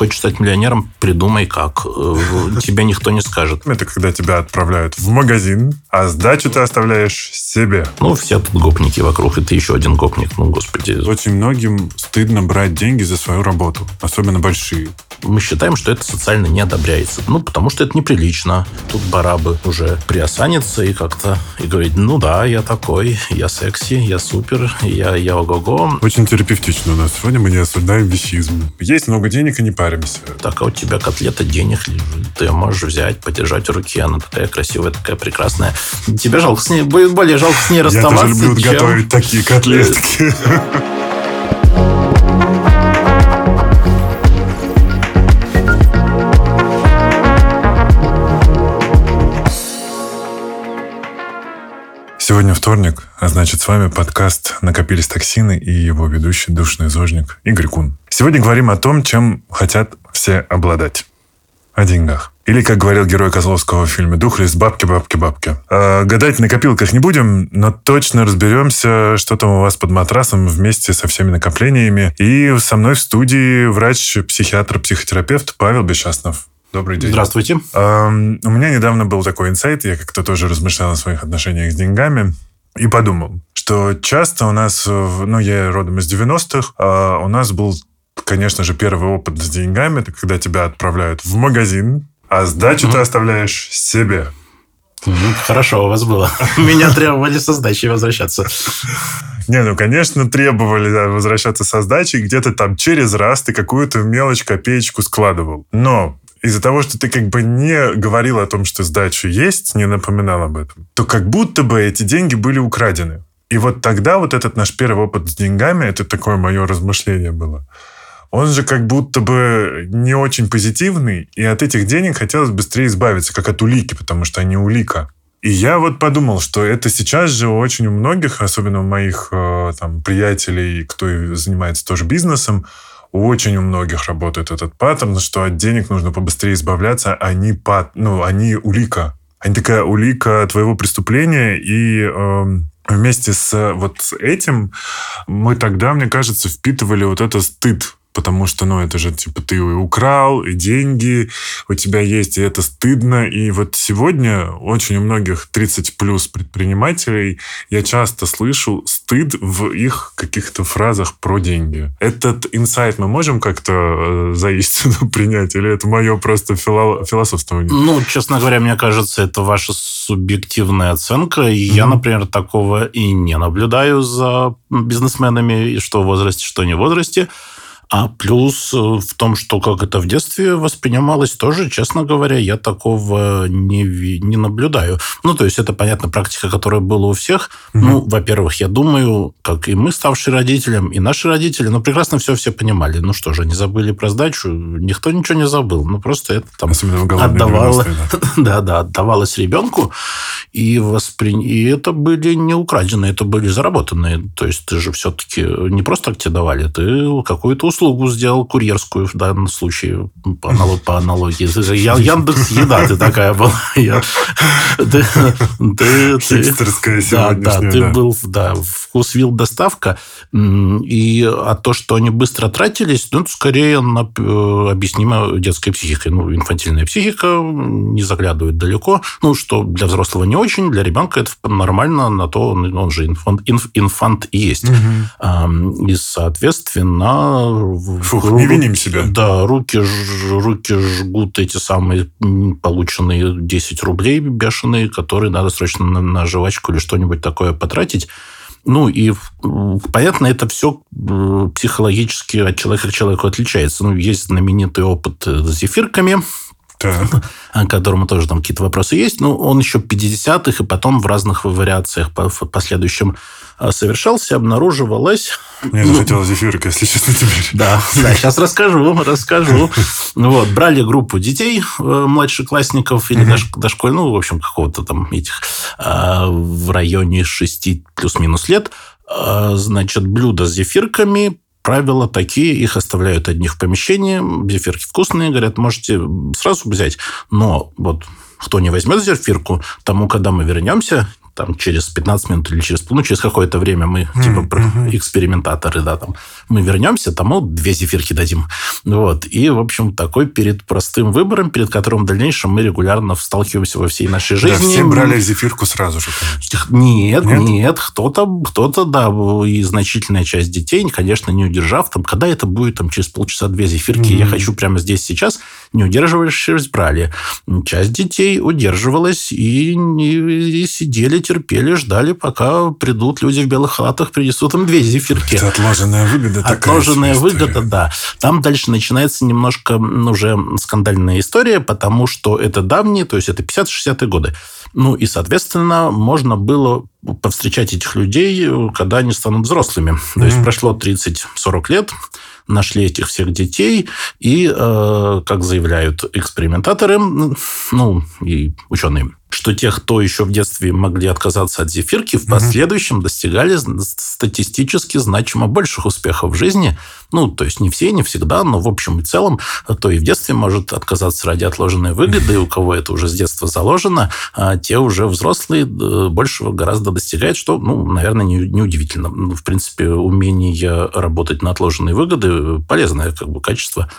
Хочешь стать миллионером? Придумай как. Э, тебе никто не скажет. Это когда тебя отправляют в магазин, а сдачу ты оставляешь себе. Ну, все тут гопники вокруг, и ты еще один гопник. Ну, господи. Очень многим стыдно брать деньги за свою работу, особенно большие. Мы считаем, что это социально не одобряется. Ну, потому что это неприлично. Тут барабы уже приосанится и как-то и говорит, ну да, я такой, я секси, я супер, я, я ого-го. Очень терапевтично у нас. Сегодня мы не осуждаем вещизм. Есть много денег и не паримся. Так, а у тебя котлета денег лежит. Ты можешь взять, подержать в руке. Она такая красивая, такая прекрасная. Тебе жалко с ней, будет более жалко с ней расставаться, Я тоже люблю чем... готовить такие котлетки. Сегодня вторник, а значит, с вами подкаст «Накопились токсины» и его ведущий душный зожник Игорь Кун. Сегодня говорим о том, чем хотят все обладать. О деньгах. Или, как говорил герой Козловского в фильме «Духлес», бабки, бабки, бабки. А, гадать на копилках не будем, но точно разберемся, что там у вас под матрасом вместе со всеми накоплениями. И со мной в студии врач-психиатр, психотерапевт Павел Бесчастнов. Добрый день. Здравствуйте. Um, у меня недавно был такой инсайт, я как-то тоже размышлял о своих отношениях с деньгами и подумал, что часто у нас, ну, я родом из 90-х, а у нас был, конечно же, первый опыт с деньгами, это когда тебя отправляют в магазин, а сдачу mm-hmm. ты оставляешь себе. Хорошо у вас было. Меня требовали со сдачей возвращаться. Не, ну, конечно, требовали возвращаться со сдачей. Где-то там через раз ты какую-то мелочь, копеечку складывал. Но из-за того, что ты как бы не говорил о том, что сдача есть, не напоминал об этом, то как будто бы эти деньги были украдены. И вот тогда вот этот наш первый опыт с деньгами, это такое мое размышление было, он же как будто бы не очень позитивный, и от этих денег хотелось быстрее избавиться, как от улики, потому что они улика. И я вот подумал, что это сейчас же очень у многих, особенно у моих э, там, приятелей, кто занимается тоже бизнесом, очень у многих работает этот паттерн, что от денег нужно побыстрее избавляться, они, пат, ну, они улика. Они такая улика твоего преступления, и э, вместе с вот этим мы тогда, мне кажется, впитывали вот этот стыд потому что, ну, это же, типа, ты украл, и деньги у тебя есть, и это стыдно. И вот сегодня очень у многих 30 плюс предпринимателей я часто слышу стыд в их каких-то фразах про деньги. Этот инсайт мы можем как-то э, за истину принять, или это мое просто фило- философствование? Ну, честно говоря, мне кажется, это ваша субъективная оценка. И mm-hmm. я, например, такого и не наблюдаю за бизнесменами, что в возрасте, что не в возрасте. А плюс э, в том, что как это в детстве воспринималось, тоже, честно говоря, я такого не, не наблюдаю. Ну, то есть это, понятно, практика, которая была у всех. Угу. Ну, во-первых, я думаю, как и мы, ставшие родителем, и наши родители, ну, прекрасно все все понимали. Ну что же, они забыли про сдачу, никто ничего не забыл. Ну, просто это там отдавало, да. да, отдавалось ребенку, и, воспри... и это были не украденные, это были заработанные. То есть ты же все-таки не просто так тебе давали, ты какую-то услугу услугу сделал курьерскую в данном случае по, аналог, по аналогии. Я, Яндекс Еда ты такая была. Я, ты, ты, Хипстерская да, да, ты да. был да, вкус вил доставка. И а то, что они быстро тратились, ну, это скорее на, э, объяснимо детской психикой. Ну, инфантильная психика не заглядывает далеко. Ну, что для взрослого не очень, для ребенка это нормально, на то он, он же инфант, инф, инфант и есть. Угу. И, соответственно, Фух, не виним себя. Да, руки, руки жгут эти самые полученные 10 рублей бешеные, которые надо срочно на, на жвачку или что-нибудь такое потратить. Ну, и понятно, это все психологически от человека к человеку отличается. Ну, есть знаменитый опыт с зефирками, так. о котором тоже там какие-то вопросы есть. Ну, он еще 50-х, и потом в разных вариациях по последующим а, совершался, обнаруживалось... Мне захотелось зефирка, если честно, теперь. Да, да, сейчас расскажу, расскажу. Вот, брали группу детей, э, младшеклассников или дошкольных, ну, в общем, какого-то там этих а, в районе 6 плюс-минус лет, а, значит, блюдо с зефирками, правила такие, их оставляют одних в помещении, зефирки вкусные, говорят, можете сразу взять, но вот кто не возьмет зефирку, тому, когда мы вернемся, там через 15 минут или через, ну, через какое-то время мы, mm-hmm. типа, экспериментаторы, да, там, мы вернемся, тому две зефирки дадим. Вот. И, в общем, такой перед простым выбором, перед которым в дальнейшем мы регулярно сталкиваемся во всей нашей жизни. Да, все брали зефирку сразу же, конечно. Нет, нет, нет кто-то, кто-то, да, и значительная часть детей, конечно, не удержав, там, когда это будет, там, через полчаса две зефирки, mm-hmm. я хочу прямо здесь сейчас, не удерживаешься, брали. Часть детей удерживалась и, и, и сидели, терпели, ждали, пока придут люди в белых халатах, принесут им две зефирки. Это отложенная выгода такая. Отложенная выгода, да. Там дальше начинается немножко уже скандальная история, потому что это давние, то есть это 50-60-е годы. Ну и, соответственно, можно было повстречать этих людей, когда они станут взрослыми. Mm-hmm. То есть прошло 30-40 лет, нашли этих всех детей, и, э, как заявляют экспериментаторы, ну, и ученые, что те, кто еще в детстве могли отказаться от зефирки, в последующем угу. достигали статистически значимо больших успехов в жизни. Ну, то есть не все, не всегда, но в общем и целом, то и в детстве может отказаться ради отложенной выгоды, и у кого это уже с детства заложено, а те уже взрослые э, большего гораздо достигают, что, ну, наверное, неудивительно. Не ну, в принципе, умение работать на отложенные выгоды полезное как бы качество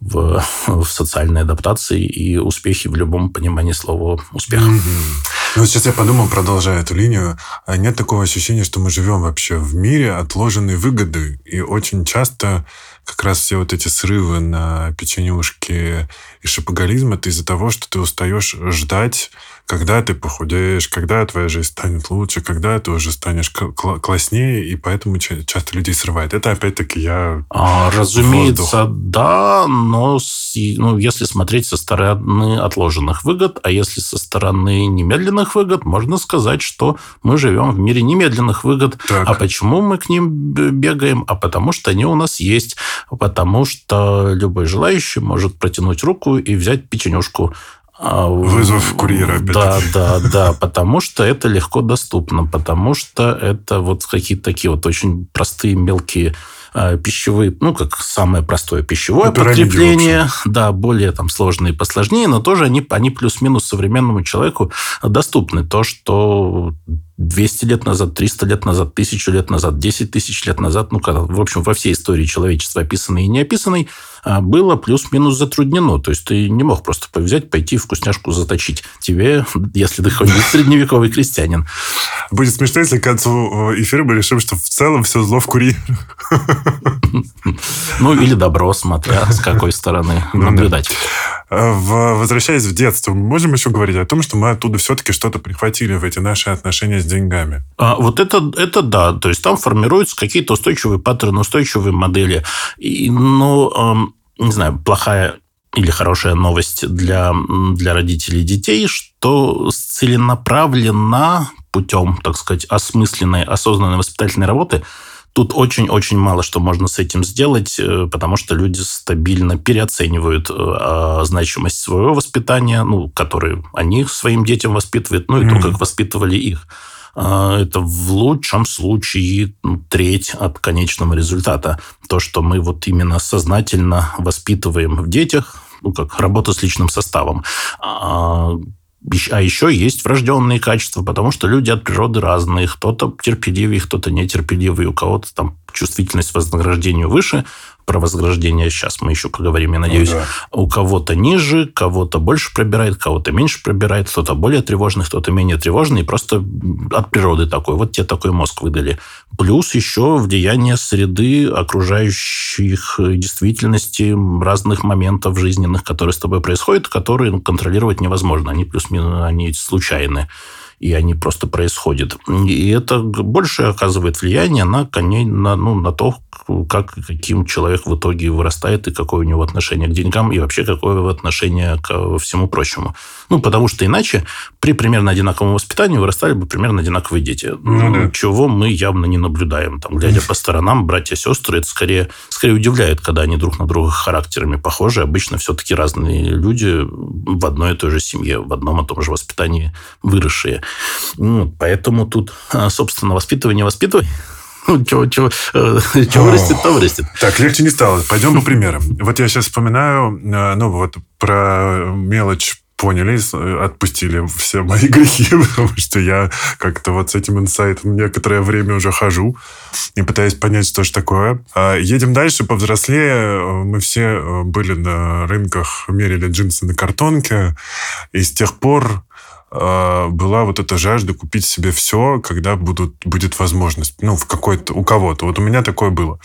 в, в социальной адаптации и успехи в любом понимании слова успех. Ну, сейчас я подумал, продолжая эту линию, а нет такого ощущения, что мы живем вообще в мире отложенной выгоды. И очень часто как раз все вот эти срывы на печенюшки и шапоголизм это из-за того, что ты устаешь ждать когда ты похудеешь, когда твоя жизнь станет лучше, когда ты уже станешь класснее, и поэтому часто людей срывает. Это опять-таки я... А, разумеется, да, но ну, если смотреть со стороны отложенных выгод, а если со стороны немедленных выгод, можно сказать, что мы живем в мире немедленных выгод. Так. А почему мы к ним бегаем? А потому что они у нас есть. Потому что любой желающий может протянуть руку и взять печенюшку. А, Вызов курьера. Опять. Да, да, да, потому что это легко доступно, потому что это вот какие-то такие вот очень простые мелкие а, пищевые, ну, как самое простое пищевое ну, подкрепление, да, более там сложные и посложнее, но тоже они, они плюс-минус современному человеку доступны. То, что 200 лет назад, 300 лет назад, 1000 лет назад, 10 тысяч лет назад, ну, в общем, во всей истории человечества описанной и не описанной, а, было плюс-минус затруднено. То есть ты не мог просто взять, пойти вкусняшку заточить. Тебе, если ты хоть средневековый крестьянин. Будет смешно, если к концу э, эфира мы решим, что в целом все зло в курьере. Ну, или добро, смотря с какой стороны ну наблюдать. Возвращаясь в детство, мы можем еще говорить о том, что мы оттуда все-таки что-то прихватили в эти наши отношения с деньгами. А, вот это, это да. То есть там формируются какие-то устойчивые паттерны, устойчивые модели. И, но, не знаю, плохая или хорошая новость для, для родителей детей, что целенаправленно путем, так сказать, осмысленной, осознанной воспитательной работы – Тут очень-очень мало что можно с этим сделать, э, потому что люди стабильно переоценивают э, значимость своего воспитания, ну, который они своим детям воспитывают, ну, и mm-hmm. то, как воспитывали их. А, это в лучшем случае ну, треть от конечного результата. То, что мы вот именно сознательно воспитываем в детях, ну, как работа с личным составом. А, а еще есть врожденные качества, потому что люди от природы разные. Кто-то терпеливый, кто-то нетерпеливый, у кого-то там чувствительность вознаграждению выше, про вознаграждение сейчас мы еще поговорим, я надеюсь. Ну, да. У кого-то ниже, кого-то больше пробирает, кого-то меньше пробирает, кто-то более тревожный, кто-то менее тревожный, просто от природы такой. Вот тебе такой мозг выдали. Плюс еще влияние среды, окружающих действительности, разных моментов жизненных, которые с тобой происходят, которые ну, контролировать невозможно. Они плюс-минус, они случайны и они просто происходят. И это больше оказывает влияние на, на, ну, на то, как, каким человек в итоге вырастает, и какое у него отношение к деньгам, и вообще какое отношение к всему прочему. Ну, потому что иначе при примерно одинаковом воспитании вырастали бы примерно одинаковые дети. Ну, да. Чего мы явно не наблюдаем. Там, глядя по сторонам, братья-сестры, это скорее, скорее удивляет, когда они друг на друга характерами похожи. Обычно все-таки разные люди в одной и той же семье, в одном и том же воспитании выросшие. Ну, поэтому тут, а, собственно, воспитывание воспитывай. Ну, чего, чего, э, чего вырастет, то вырастет. Так, легче не стало. Пойдем по примерам. Вот я сейчас вспоминаю, э, ну, вот про мелочь поняли, отпустили все мои грехи, потому что я как-то вот с этим инсайтом некоторое время уже хожу и пытаюсь понять, что же такое. А, едем дальше, повзрослее. Мы все были на рынках, мерили джинсы на картонке, и с тех пор была вот эта жажда купить себе все, когда будут, будет возможность. Ну, в какой-то, у кого-то. Вот у меня такое было.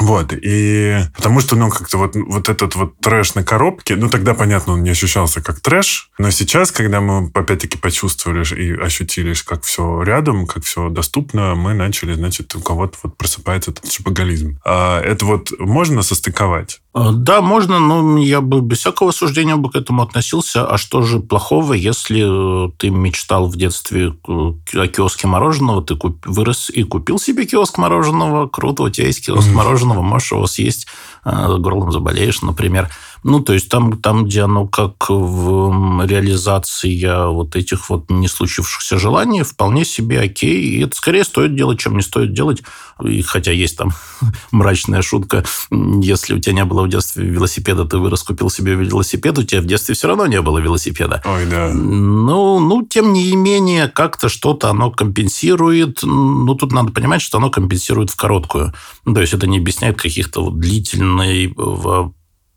Вот, и потому что, ну, как-то вот, вот этот вот трэш на коробке, ну, тогда, понятно, он не ощущался как трэш, но сейчас, когда мы, опять-таки, почувствовали и ощутили, как все рядом, как все доступно, мы начали, значит, у кого-то вот просыпается этот шапоголизм. А это вот можно состыковать? Э, да, можно, но я бы без всякого суждения бы к этому относился. А что же плохого, если э, ты мечтал в детстве э, о киоске мороженого, ты куп... вырос и купил себе киоск мороженого, круто, у тебя есть киоск мороженого, можешь его съесть, горлом заболеешь, например. Ну, то есть там, там, где оно как в реализации вот этих вот не случившихся желаний, вполне себе окей. И это скорее стоит делать, чем не стоит делать. И хотя есть там мрачная шутка, если у тебя не было в детстве велосипеда, ты вырос, купил себе велосипед, у тебя в детстве все равно не было велосипеда. Ой, да. Ну, ну тем не менее, как-то что-то оно компенсирует. Ну, тут надо понимать, что оно компенсирует в короткую. То есть это не объясняет каких-то вот длительной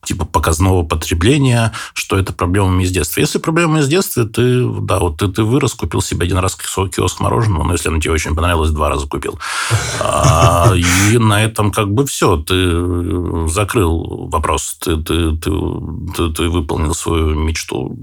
типа показного потребления, что это проблемами из детства. Если проблема из детства, ты, да, вот ты, ты вырос, купил себе один раз киоск мороженого, но если оно тебе очень понравилось, два раза купил. А, и на этом как бы все, ты закрыл вопрос, ты, ты, ты, ты выполнил свою мечту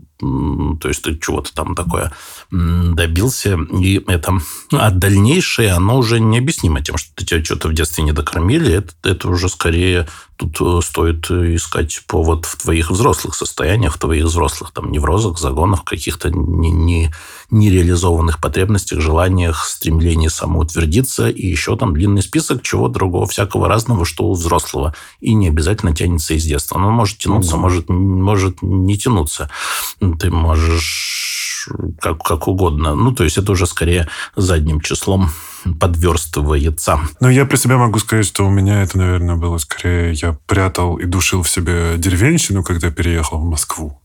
то есть ты чего-то там такое добился, и это... А дальнейшее, оно уже необъяснимо тем, что ты тебя что-то в детстве не докормили, это, это уже скорее тут э, стоит искать повод в твоих взрослых состояниях, в твоих взрослых там неврозах, загонах, каких-то не, не, нереализованных потребностях, желаниях, стремлении самоутвердиться, и еще там длинный список чего другого, всякого разного, что у взрослого, и не обязательно тянется из детства. Оно может тянуться, может, может не тянуться ты можешь как, как угодно. Ну, то есть это уже скорее задним числом подверстывается. Ну, я про себя могу сказать, что у меня это, наверное, было скорее... Я прятал и душил в себе деревенщину, когда переехал в Москву.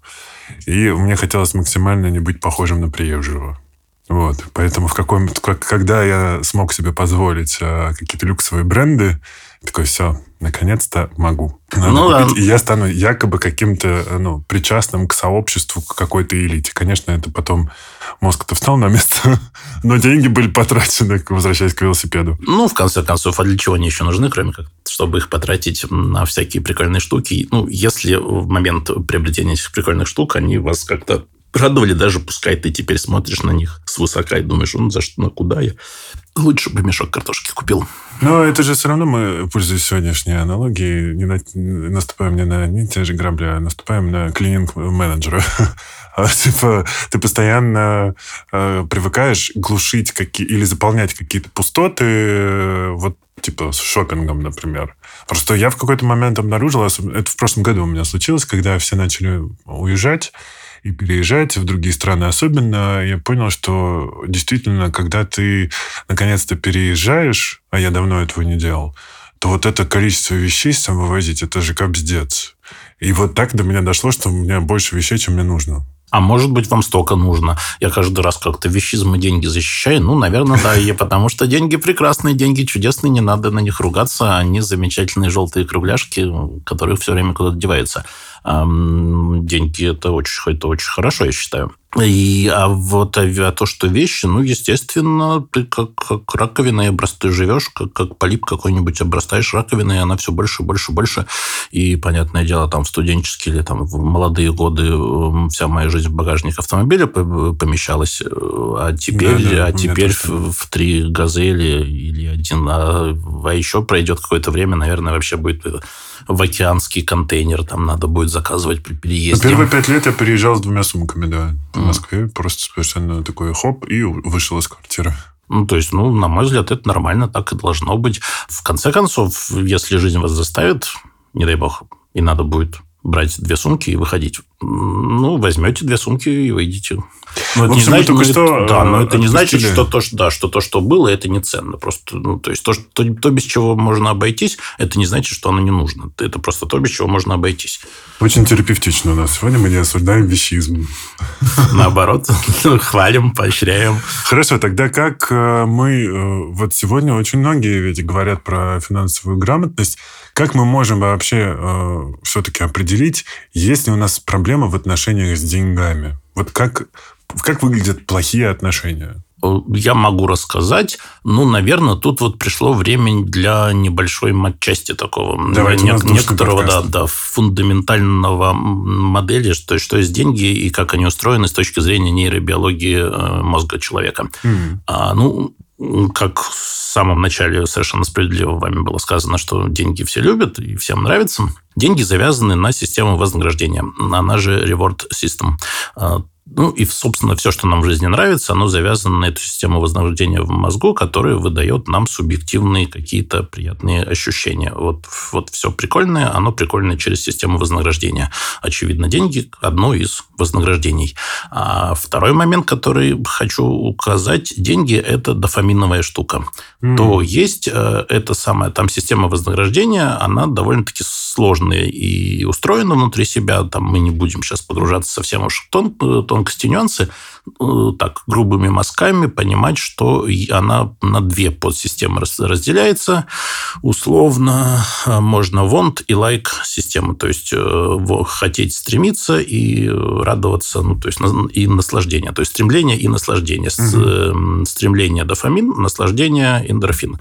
И мне хотелось максимально не быть похожим на приезжего. Вот. Поэтому в каком, когда я смог себе позволить э, какие-то люксовые бренды, такой, все, наконец-то могу. Надо ну, купить, да. И я стану якобы каким-то ну, причастным к сообществу, к какой-то элите. Конечно, это потом мозг-то встал на место, но деньги были потрачены, возвращаясь к велосипеду. Ну, в конце концов, а для чего они еще нужны, кроме как, чтобы их потратить на всякие прикольные штуки? Ну, если в момент приобретения этих прикольных штук они вас как-то радовали, даже пускай ты теперь смотришь на них свысока и думаешь, ну за что, на куда я? Лучше бы мешок картошки купил. Но это же все равно мы, пользуясь сегодняшней аналогией, не на, наступаем не на не те же грабли, а наступаем на клининг менеджера. А, типа, ты постоянно э, привыкаешь глушить какие или заполнять какие-то пустоты, э, вот типа с шопингом, например. Просто я в какой-то момент обнаружил, это в прошлом году у меня случилось, когда все начали уезжать, и переезжать в другие страны. Особенно я понял, что действительно, когда ты наконец-то переезжаешь, а я давно этого не делал, то вот это количество вещей сам вывозить, это же капздец. И вот так до меня дошло, что у меня больше вещей, чем мне нужно. А может быть, вам столько нужно. Я каждый раз как-то вещизм и деньги защищаю. Ну, наверное, да, и потому что деньги прекрасные, деньги чудесные, не надо на них ругаться. Они замечательные желтые кругляшки, которые все время куда-то деваются деньги это очень, это очень хорошо, я считаю. И, а вот а, а то, что вещи, ну, естественно, ты как, как раковиной обрастаешь, ты живешь, как, как полип какой-нибудь обрастаешь раковиной, и она все больше, больше, больше. И, понятное дело, там в студенческие или там в молодые годы вся моя жизнь в багажник автомобиля помещалась, э, а теперь, да, да, а теперь в, в три газели или один, а, а еще пройдет какое-то время, наверное, вообще будет в океанский контейнер там надо будет заказывать при переезде. Первые пять лет я переезжал с двумя сумками, да, в Москве. Mm. Просто совершенно такой хоп, и вышел из квартиры. Ну, то есть, ну, на мой взгляд, это нормально, так и должно быть. В конце концов, если жизнь вас заставит, не дай бог, и надо будет брать две сумки и выходить Ну, возьмете две сумки и выйдете. Но это не значит, но что это, да, но это не значит, что то, что, да, что то, что было, это не ценно. Просто, ну, то есть то, что, то, без чего можно обойтись, это не значит, что оно не нужно. Это просто то, без чего можно обойтись. Очень терапевтично у нас. Сегодня мы не осуждаем вещизм. Наоборот, хвалим, поощряем. Хорошо, тогда как э, мы... э, Вот сегодня очень многие ведь говорят про финансовую грамотность. Как мы можем вообще э, все-таки определить, есть ли у нас проблема в отношениях с деньгами? Вот как, как выглядят плохие отношения? Я могу рассказать. Ну, наверное, тут вот пришло время для небольшой матчасти такого. Давайте, душный некоторого, да, да, фундаментального модели, что, что есть деньги и как они устроены с точки зрения нейробиологии э, мозга человека. М. А, ну, как в самом начале совершенно справедливо вами было сказано, что деньги все любят и всем нравится. Деньги завязаны на систему вознаграждения, она же reward system. Ну и, собственно, все, что нам в жизни нравится, оно завязано на эту систему вознаграждения в мозгу, которая выдает нам субъективные какие-то приятные ощущения. Вот, вот все прикольное, оно прикольное через систему вознаграждения. Очевидно, деньги – одно из вознаграждений. А второй момент, который хочу указать, деньги – это дофаминовая штука. М. То есть э, эта самая там система вознаграждения, она довольно-таки сложная и устроена внутри себя. Там мы не будем сейчас погружаться совсем уж в тон, э, Э, Так, грубыми мазками понимать, что она на две подсистемы раз- разделяется. Условно можно want и like системы. То есть хотеть стремиться и радоваться, ну, то есть и наслаждение. То есть стремление и наслаждение. Э, Стремление дофамин, наслаждение эндорфин.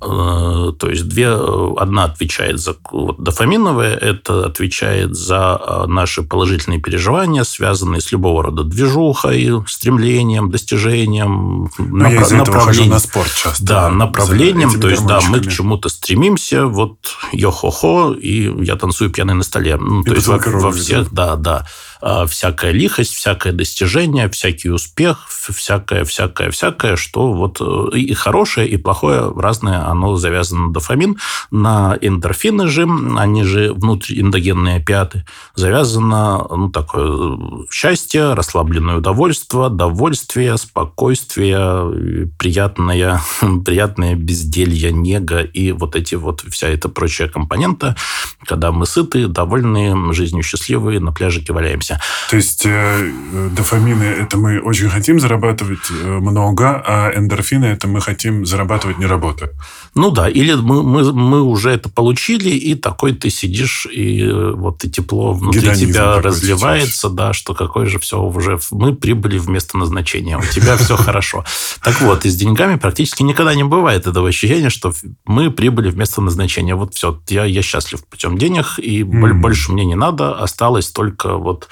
Э, То есть две, э, одна отвечает за вот, дофаминовая, это отвечает за э, наши положительные переживания, связанные с любого рода движухой, стремлением, достижением, Ну, я этого хожу на спорт часто. да, направлением, то есть, да, мы к чему-то стремимся, вот йо-хо-хо, и я танцую пьяный на столе. Ну, то есть, во, во всех, да, да, всякая лихость, всякое достижение, всякий успех, всякое, всякое, всякое, что вот э, и хорошее, и плохое, разное, оно завязано на дофамин, на эндорфины же, они же внутриэндогенные опиаты, завязано, ну, такое э, счастье, расслабленное удовольствие, довольствие, спокойствие, приятное, приятное безделье, нега и вот эти вот, вся эта прочая компонента, когда мы сыты, довольные, жизнью счастливые, на пляжике валяемся. То есть э, дофамины это мы очень хотим зарабатывать э, много, а эндорфины это мы хотим зарабатывать не работая. Ну да, или мы, мы, мы уже это получили, и такой ты сидишь, и э, вот и тепло внутри Гедонизм тебя разливается, да, что какой же все уже... Мы прибыли в место назначения, у тебя все хорошо. Так вот, и с деньгами практически никогда не бывает этого ощущения, что мы прибыли в место назначения. Вот все, я, я счастлив путем денег, и больше мне не надо, осталось только вот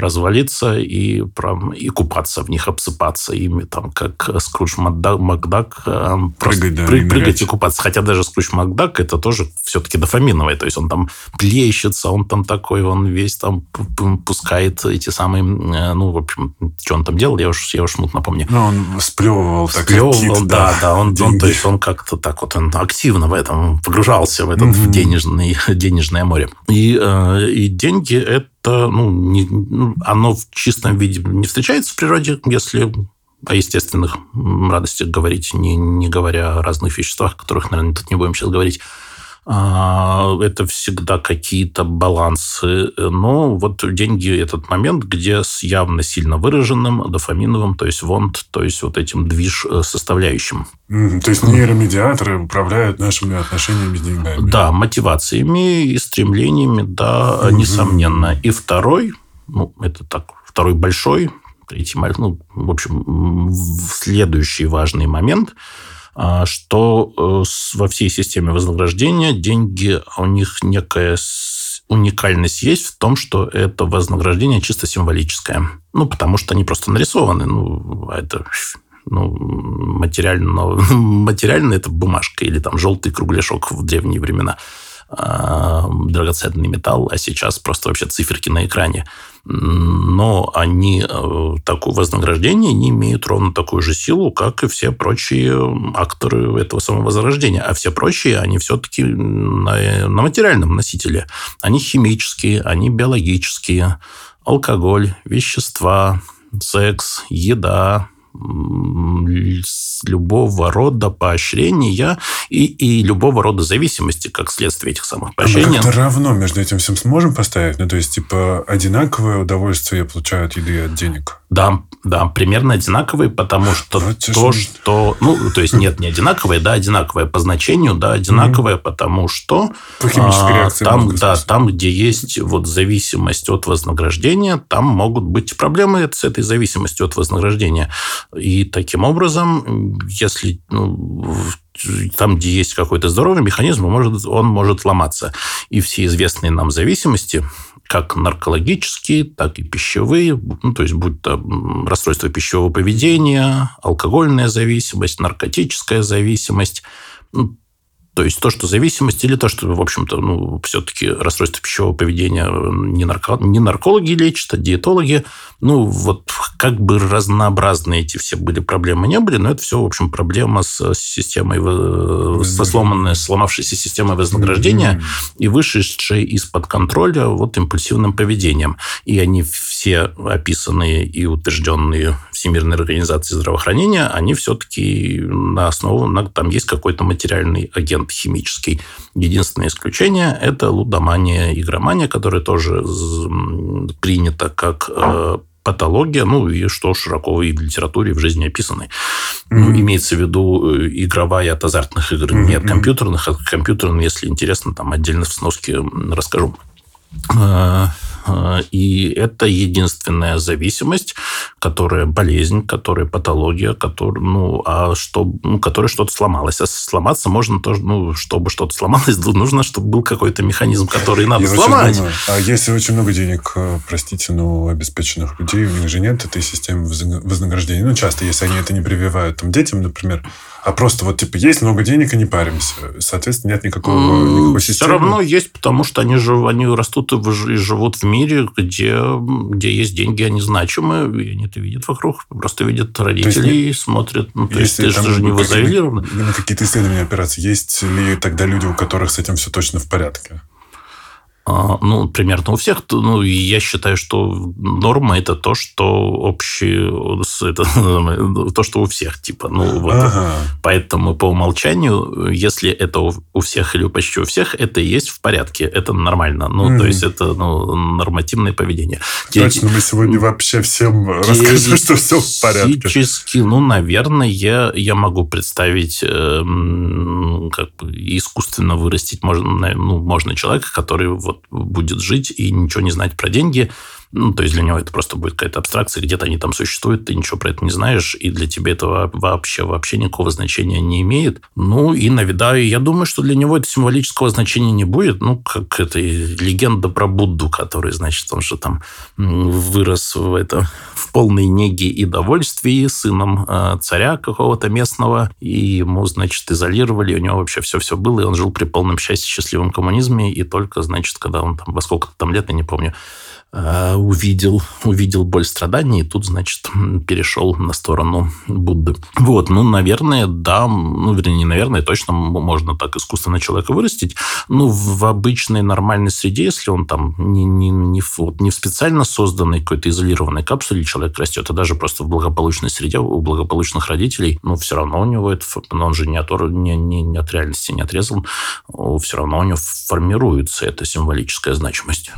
развалиться и, прям, и купаться в них, обсыпаться ими, там, как Скрудж Макдак, Макдак э, Прыгать, да, пры- и прыгать и купаться. Хотя даже Скрудж Макдак это тоже все-таки дофаминовый. То есть он там плещется, он там такой, он весь там пускает эти самые, э, ну, в общем, что он там делал, я уж, я уж смутно помню. Ну, он сплевывал так, как Сплёвывал, кит, да, да, он, он, деньги. то есть он как-то так вот, он активно в этом погружался, в этот в денежный, денежное море. И, э, и деньги это, ну, не, ну, оно в чистом виде не встречается в природе, если о естественных радостях говорить, не, не говоря о разных веществах, о которых, наверное, тут не будем сейчас говорить. А, Это всегда какие-то балансы. Но вот деньги – этот момент, где с явно сильно выраженным дофаминовым, то есть вонт, то есть вот этим движ э, составляющим. То есть нейромедиаторы управляют нашими отношениями с деньгами. Да, мотивациями и стремлениями, да, Мгм. несомненно. И второй, ну, это так, второй большой, третий, ну, в общем, следующий важный момент, что э, во всей системе вознаграждения деньги, у них некая уникальность есть в том, что это вознаграждение чисто символическое. Ну, потому что они просто нарисованы. Ну, а это ну, материально, материально это бумажка или там желтый кругляшок в древние времена а, драгоценный металл, а сейчас просто вообще циферки на экране. Но они, э, такое вознаграждение, не имеют ровно такую же силу, как и все прочие акторы этого самого возрождения. А все прочие, они все-таки на, на материальном носителе. Они химические, они биологические, алкоголь, вещества, секс, еда, любого рода поощрения и, и любого рода зависимости, как следствие этих самых поощрений. А мы равно между этим всем сможем поставить? Ну, то есть, типа, одинаковое удовольствие получают еды и от денег? Да, да, примерно одинаковые, потому что ну, то, что... Ну, то есть, нет, не одинаковые, да, одинаковые по значению, да, одинаковые, mm-hmm. потому что... По химической а, реакции. Там, да, там, где есть вот зависимость от вознаграждения, там могут быть проблемы с этой зависимостью от вознаграждения. И таким образом, если ну, там, где есть какой-то здоровый механизм, он может, он может ломаться. И все известные нам зависимости, как наркологические, так и пищевые, ну, то есть будь то расстройство пищевого поведения, алкогольная зависимость, наркотическая зависимость, ну, то есть то, что зависимость, или то, что, в общем-то, ну, все-таки расстройство пищевого поведения не, нарко... не наркологи лечат, а диетологи. Ну, вот как бы разнообразные эти все были проблемы не были, но это все, в общем, проблема с системой, со сломанной, сломавшейся системой вознаграждения и вышедшей из-под контроля вот импульсивным поведением. И они все описанные и утвержденные Всемирной организацией здравоохранения, они все-таки на основу, там есть какой-то материальный агент химический. Единственное исключение – это лудомания, игромания, которая тоже принята как э, патология, ну и что широко и в литературе, и в жизни описаны. Mm-hmm. Ну, имеется в виду э, игровая от азартных игр, mm-hmm. не от компьютерных, а компьютерных, если интересно, там отдельно в сноске расскажу. Э, и это единственная зависимость, которая болезнь, которая патология, которая, ну, а что, ну, которая что-то сломалось. А сломаться можно тоже, ну, чтобы что-то сломалось, нужно, чтобы был какой-то механизм, который надо Я сломать. Думаю, а если очень много денег, э, простите, но обеспеченных людей, у них же нет этой системы вознаграждения. Ну, часто, если они это не прививают там, детям, например, а просто вот, типа, есть много денег, и не паримся. Соответственно, нет никакого, никакой системы. Все равно есть, потому что они, же, они растут и живут в мире, где, где есть деньги, они значимы, и они это видят вокруг, просто видят родителей, есть, смотрят. Ну, то есть, ты же не заизолирован. На какие-то исследования операции. Есть ли тогда люди, у которых с этим все точно в порядке? А, ну, примерно у всех. Ну, я считаю, что норма – это то, что общее, это, то, что у всех, типа. Ну, вот. Ага. Поэтому по умолчанию, если это у всех или почти у всех, это и есть в порядке. Это нормально. Ну, mm. то есть, это ну, нормативное поведение. Точно, мы сегодня вообще всем расскажем, что все в порядке. Теоретически, ну, наверное, я, я могу представить, э, как бы искусственно вырастить можно, ну, можно человека, который вот будет жить и ничего не знать про деньги, ну, то есть для него это просто будет какая-то абстракция, где-то они там существуют, ты ничего про это не знаешь, и для тебя это вообще, вообще никакого значения не имеет. Ну, и да, я думаю, что для него это символического значения не будет. Ну, как это легенда про Будду, который, значит, он же там вырос в, это, в полной неге и довольствии сыном э, царя какого-то местного, и ему, значит, изолировали, у него вообще все-все было, и он жил при полном счастье, счастливом коммунизме, и только, значит, когда он там во сколько-то там лет, я не помню, увидел, увидел боль страдания, и тут, значит, перешел на сторону Будды. Вот, ну, наверное, да, ну, вернее, не наверное, точно можно так искусственно человека вырастить. Ну, в обычной нормальной среде, если он там не, не, не, вот, не в специально созданной какой-то изолированной капсуле человек растет, а даже просто в благополучной среде у благополучных родителей, ну, все равно у него это, он же не от, не, не, не от реальности не отрезан, все равно у него формируется эта символическая значимость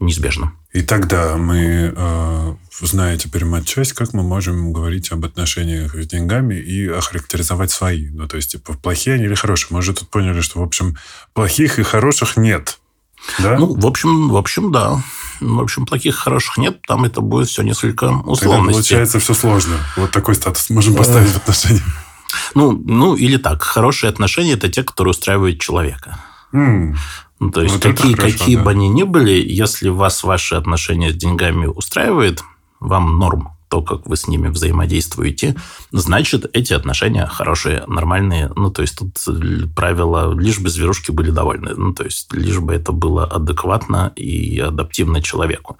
неизбежно. И тогда мы, э, зная теперь мать-часть, как мы можем говорить об отношениях с деньгами и охарактеризовать свои? Ну, то есть, типа, плохие они или хорошие? Мы уже тут поняли, что, в общем, плохих и хороших нет. Да? Ну, в общем, в общем, да. В общем, плохих и хороших нет, там это будет все несколько условностей. Тогда получается все сложно. Вот такой статус можем поставить в отношениях. Ну, ну, или так. Хорошие отношения – это те, которые устраивают человека. Mm. Ну, то есть, вот какие, хорошо, какие да. бы они ни были, если вас ваши отношения с деньгами устраивает, вам норм то, как вы с ними взаимодействуете, значит, эти отношения хорошие, нормальные. Ну, то есть, тут правило, лишь бы зверушки были довольны. Ну, то есть, лишь бы это было адекватно и адаптивно человеку.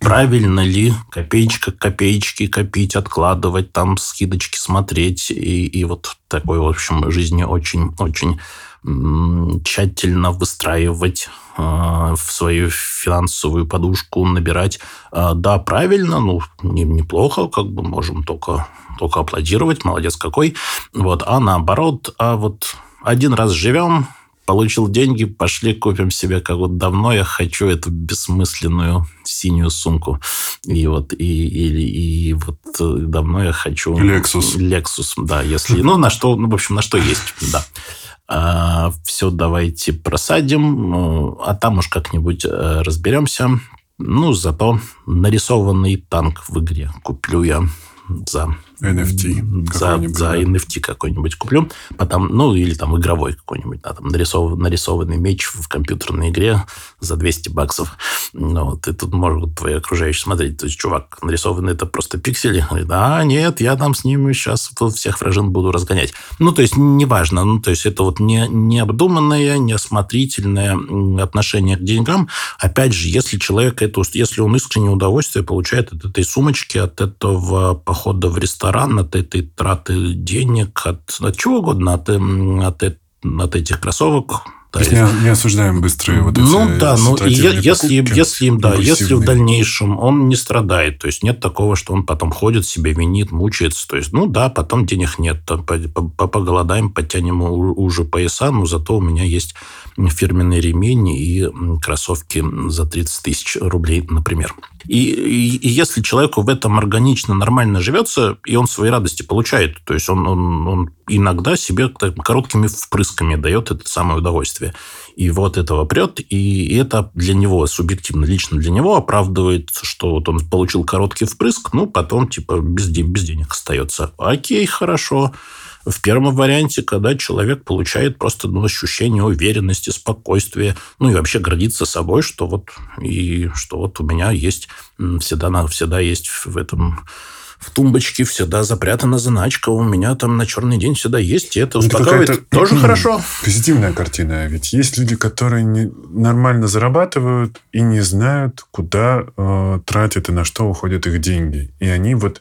Правильно ли копеечка к копеечке копить, откладывать, там скидочки смотреть. И, и вот такой, в общем, жизни очень-очень тщательно выстраивать э, в свою финансовую подушку, набирать. Э, да, правильно, ну, не, неплохо, как бы можем только, только аплодировать, молодец какой. Вот, а наоборот, а вот один раз живем, получил деньги, пошли купим себе, как вот давно я хочу эту бессмысленную синюю сумку. И вот, и, и, и вот э, давно я хочу... Lexus. Lexus, да, если... Ну, на что, ну, в общем, на что есть, да. А, все, давайте просадим, ну, а там уж как-нибудь э, разберемся. Ну, зато нарисованный танк в игре куплю я за NFT. За, за NFT какой-нибудь куплю. Потом, ну, или там игровой какой-нибудь, да, там нарисов, нарисованный меч в компьютерной игре за 200 баксов. Ну, и тут могут твои окружающие смотреть. То есть, чувак, нарисованный это просто пиксели. Говорит, а, нет, я там с ними сейчас всех вражин буду разгонять. Ну, то есть, неважно. Ну, то есть, это вот не, необдуманное, неосмотрительное отношение к деньгам. Опять же, если человек это, если он искреннее удовольствие получает от этой сумочки, от этого похода в ресторан, ресторан, от этой траты денег, от, от чего угодно, от, от, от этих кроссовок, то есть не, не осуждаем быстрые вот эти Ну да, ну и если, если, им, да, если в дальнейшем он не страдает, то есть нет такого, что он потом ходит, себя винит, мучается, то есть, ну да, потом денег нет, поголодаем, подтянем уже пояса, но зато у меня есть фирменный ремень и кроссовки за 30 тысяч рублей, например. И, и, и если человеку в этом органично, нормально живется, и он свои радости получает, то есть он, он, он иногда себе так, короткими впрысками дает это самое удовольствие. И вот этого прет, и это для него, субъективно, лично для него оправдывает, что вот он получил короткий впрыск, ну, потом типа без, без денег остается. Окей, хорошо. В первом варианте, когда человек получает просто ну, ощущение уверенности, спокойствия, ну и вообще гордится собой, что вот и что вот у меня есть всегда, всегда есть в этом в тумбочке всегда запрятана заначка, у меня там на черный день всегда есть, и это успокаивает. Это тоже хорошо. Позитивная картина. Ведь есть люди, которые не, нормально зарабатывают и не знают, куда э, тратят и на что уходят их деньги. И они вот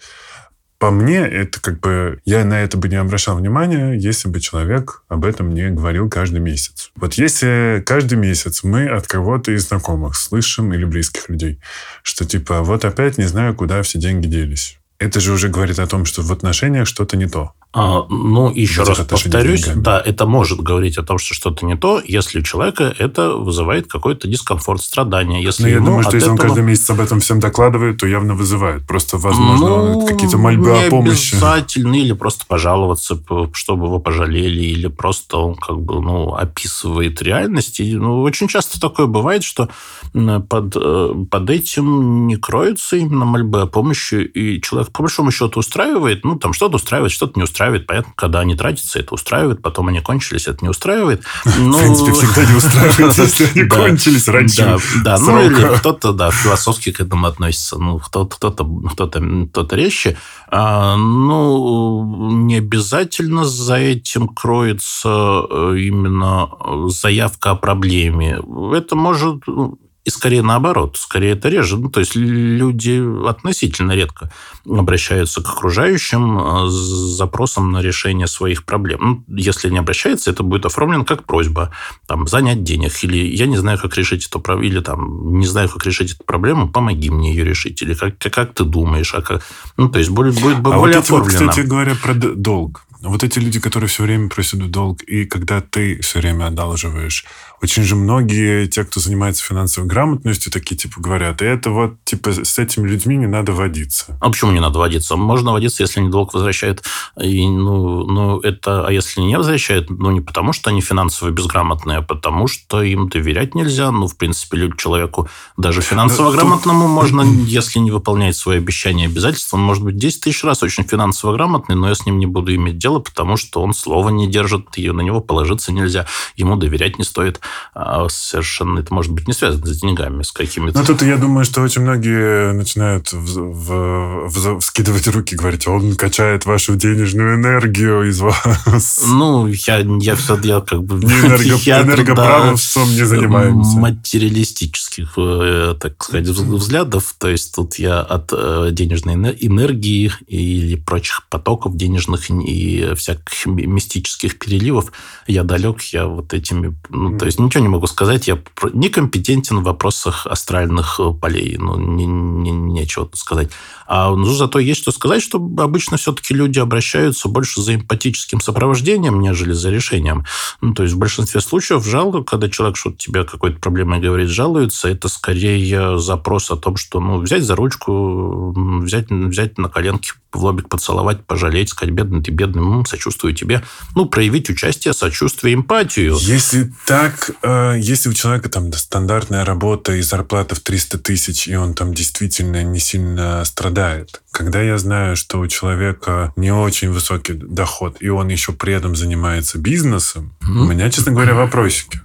по мне, это как бы... Я на это бы не обращал внимания, если бы человек об этом не говорил каждый месяц. Вот если каждый месяц мы от кого-то из знакомых слышим или близких людей, что типа вот опять не знаю, куда все деньги делись. Это же уже говорит о том, что в отношениях что-то не то. А, ну, еще раз повторюсь, да, это может говорить о том, что что-то не то, если у человека это вызывает какой-то дискомфорт, страдание. Если Но ну, я думаю, что если этого... он каждый месяц об этом всем докладывает, то явно вызывает. Просто, возможно, ну, какие-то мольбы о помощи. обязательно, или просто пожаловаться, чтобы его пожалели, или просто он как бы, ну, описывает реальность. И, ну, очень часто такое бывает, что под, э, под этим не кроются именно мольбы о помощи, и человек, по большому счету, устраивает, ну, там, что-то устраивает, что-то не устраивает устраивает. Понятно, когда они тратятся, это устраивает. Потом они кончились, это не устраивает. Ну, в принципе, всегда не устраивает, если они кончились раньше Да, ну или кто-то, да, философски к этому относится. Ну, кто-то резче. А, ну, не обязательно за этим кроется э, именно заявка о проблеме. Это может ну, и скорее наоборот, скорее это реже. Ну, то есть люди относительно редко обращаются к окружающим э, с запросом на решение своих проблем. Ну, если не обращается, это будет оформлено как просьба там, занять денег. Или я не знаю, как решить эту проблему. Или там, не знаю, как решить эту проблему, помоги мне ее решить. Или как, как ты думаешь. А как... Ну, то есть будет, будет а более вот эти оформлено. Вот, кстати говоря, про долг. Вот эти люди, которые все время просят долг, и когда ты все время одалживаешь, очень же многие, те, кто занимается финансовой грамотностью, такие типа говорят, это вот типа с этими людьми не надо водиться. А почему не надо водиться? Можно водиться, если они долг возвращают. И, ну, ну, это, а если не возвращают, ну, не потому, что они финансово безграмотные, а потому, что им доверять нельзя. Ну, в принципе, человеку даже финансово грамотному можно, если не выполняет свои обещания и обязательства, он может быть 10 тысяч раз очень финансово грамотный, но я с ним не буду иметь дело, потому что он слова не держит, и на него положиться нельзя, ему доверять не стоит. А совершенно это может быть не связано с деньгами, с какими-то... Ну, тут я думаю, что очень многие начинают в, в, в, вскидывать руки, говорить, он качает вашу денежную энергию из вас. Ну, я, я все я как бы... Не энерго, энергоправовством да, не занимаемся. Материалистических, э, так сказать, взглядов. То есть тут я от э, денежной энергии или прочих потоков денежных и всяких мистических переливов я далек, я вот этими... Ну, то есть ничего не могу сказать, я некомпетентен в вопросах астральных э, полей, ну, не, не, нечего сказать. А ну, зато есть что сказать, что обычно все-таки люди обращаются больше за эмпатическим сопровождением, нежели за решением. Ну, то есть в большинстве случаев жалко, когда человек что-то тебе какой-то проблемой говорит, жалуется, это скорее запрос о том, что ну, взять за ручку, взять, взять на коленки, в лобик поцеловать, пожалеть, сказать, бедный ты, бедный, м, сочувствую тебе. Ну, проявить участие, сочувствие, эмпатию. Если так, э, если у человека там стандартная работа и зарплата в 300 тысяч, и он там действительно не сильно страдает, когда я знаю, что у человека не очень высокий доход, и он еще при этом занимается бизнесом, mm-hmm. у меня, честно говоря, вопросики.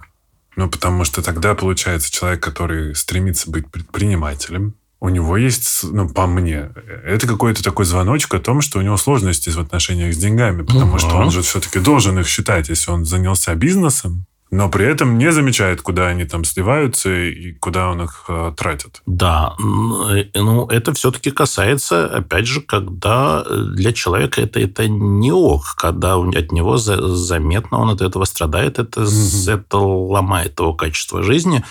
Ну, потому что тогда получается человек, который стремится быть предпринимателем, у него есть, ну, по мне, это какой-то такой звоночек о том, что у него сложности в отношениях с деньгами, потому uh-huh. что он же все-таки должен их считать, если он занялся бизнесом, но при этом не замечает, куда они там сливаются и куда он их э, тратит. Да, ну это все-таки касается, опять же, когда для человека это, это не ок, когда от него за, заметно он от этого страдает, это, mm-hmm. это ломает его качество жизни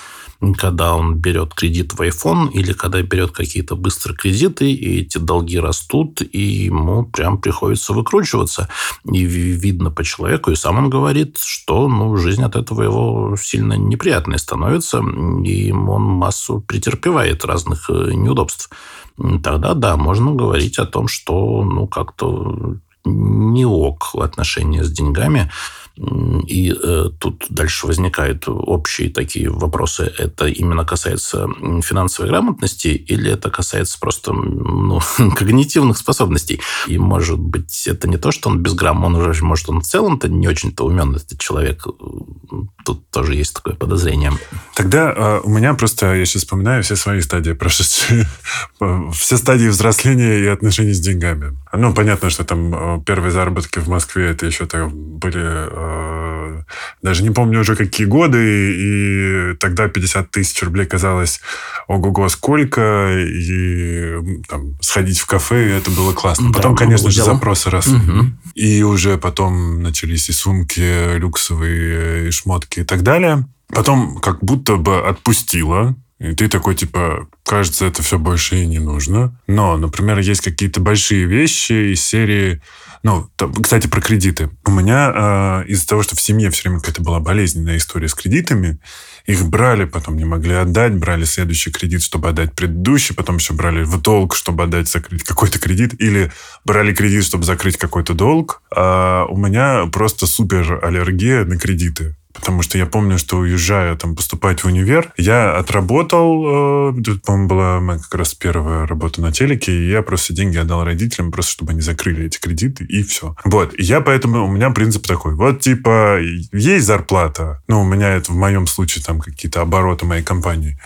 когда он берет кредит в iPhone или когда берет какие-то быстрые кредиты, и эти долги растут, и ему прям приходится выкручиваться. И видно по человеку, и сам он говорит, что ну, жизнь от этого его сильно неприятной становится, и он массу претерпевает разных э, неудобств. Тогда, да, можно говорить о том, что ну, как-то не ок отношения с деньгами. И э, тут дальше возникают общие такие вопросы. Это именно касается финансовой грамотности или это касается просто ну, когнитивных способностей? И, может быть, это не то, что он безграмотный, он уже, может, он в целом-то не очень-то умен, этот человек. Тут тоже есть такое подозрение. Тогда э, у меня просто, я сейчас вспоминаю все свои стадии прошедшие. все стадии взросления и отношений с деньгами. Ну, понятно, что там э, первые заработки в Москве, это еще так были Э, даже не помню уже какие годы, и тогда 50 тысяч рублей казалось ого-го сколько, и там, сходить в кафе, это было классно. Потом, да, конечно же, запросы росли. Угу. И уже потом начались и сумки люксовые, и шмотки и так далее. Потом как будто бы отпустило, и ты такой, типа, кажется, это все больше и не нужно. Но, например, есть какие-то большие вещи из серии ну, там, кстати, про кредиты. У меня э, из-за того, что в семье все время какая-то была болезненная история с кредитами, их брали, потом не могли отдать, брали следующий кредит, чтобы отдать предыдущий, потом еще брали в долг, чтобы отдать, закрыть какой-то кредит, или брали кредит, чтобы закрыть какой-то долг. А у меня просто супер аллергия на кредиты. Потому что я помню, что уезжая там поступать в универ, я отработал, э, по-моему, была моя как раз первая работа на телеке, и я просто деньги отдал родителям, просто чтобы они закрыли эти кредиты, и все. Вот. И я поэтому, у меня принцип такой, вот типа есть зарплата, ну, у меня это в моем случае там какие-то обороты моей компании,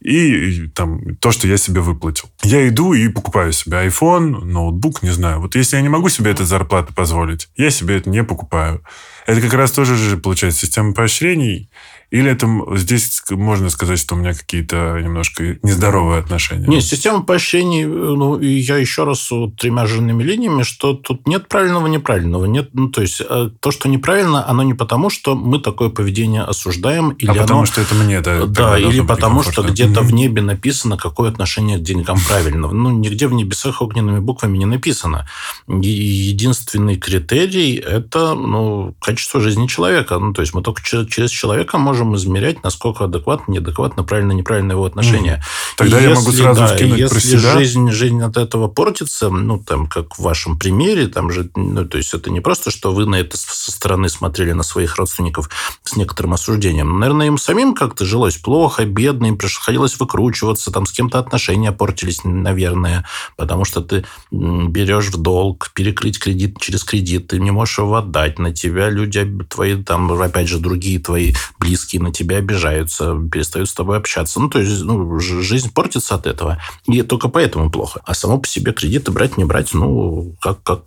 и там то, что я себе выплатил. Я иду и покупаю себе iPhone, ноутбук, не знаю. Вот если я не могу себе этой зарплаты позволить, я себе это не покупаю. Это как раз тоже же, получается, система поощрений. Или это здесь можно сказать, что у меня какие-то немножко нездоровые отношения? Нет, система поощрений, ну, и я еще раз тремя жирными линиями, что тут нет правильного, неправильного. Нет, ну, то есть э, то, что неправильно, оно не потому, что мы такое поведение осуждаем. Или а оно, потому, что это мне, да. Да, или потому, что где-то mm-hmm. в небе написано, какое отношение к деньгам правильно. Ну, нигде в небесах огненными буквами не написано. И единственный критерий – это ну, качество жизни человека. Ну, то есть мы только через человека можем можем измерять, насколько адекватно, неадекватно, правильно, неправильно его отношение. Mm. Тогда если, я могу сразу да, вкинуть если про себя. Жизнь, жизнь от этого портится, ну, там, как в вашем примере, там же, ну, то есть это не просто, что вы на это со стороны смотрели на своих родственников с некоторым осуждением. Наверное, им самим как-то жилось плохо, бедно, им приходилось выкручиваться, там с кем-то отношения портились, наверное, потому что ты берешь в долг, перекрыть кредит через кредит, ты не можешь его отдать, на тебя люди твои, там, опять же, другие твои близкие близкие на тебя обижаются, перестают с тобой общаться. Ну, то есть, ну, жизнь портится от этого. И только поэтому плохо. А само по себе кредиты брать, не брать, ну, как, как,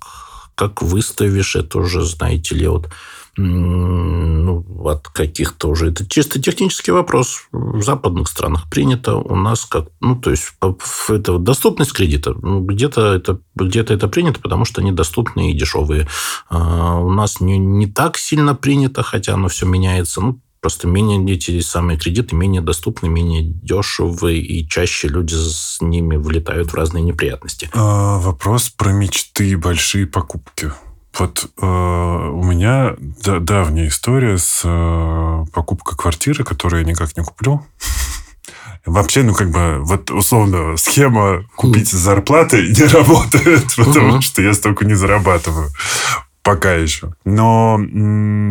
как выставишь, это уже, знаете ли, вот ну, от каких-то уже... Это чисто технический вопрос. В западных странах принято. У нас как... Ну, то есть, это доступность кредита. Ну, где-то это, где это принято, потому что они доступные и дешевые. А у нас не, не так сильно принято, хотя оно все меняется. Ну, просто менее эти самые кредиты менее доступны, менее дешевые, и чаще люди с ними влетают в разные неприятности. А, вопрос про мечты и большие покупки. Вот э, у меня да, давняя история с э, покупкой квартиры, которую я никак не куплю. Вообще, ну, как бы, вот, условно, схема купить с зарплаты не работает, потому что я столько не зарабатываю. Пока еще. Но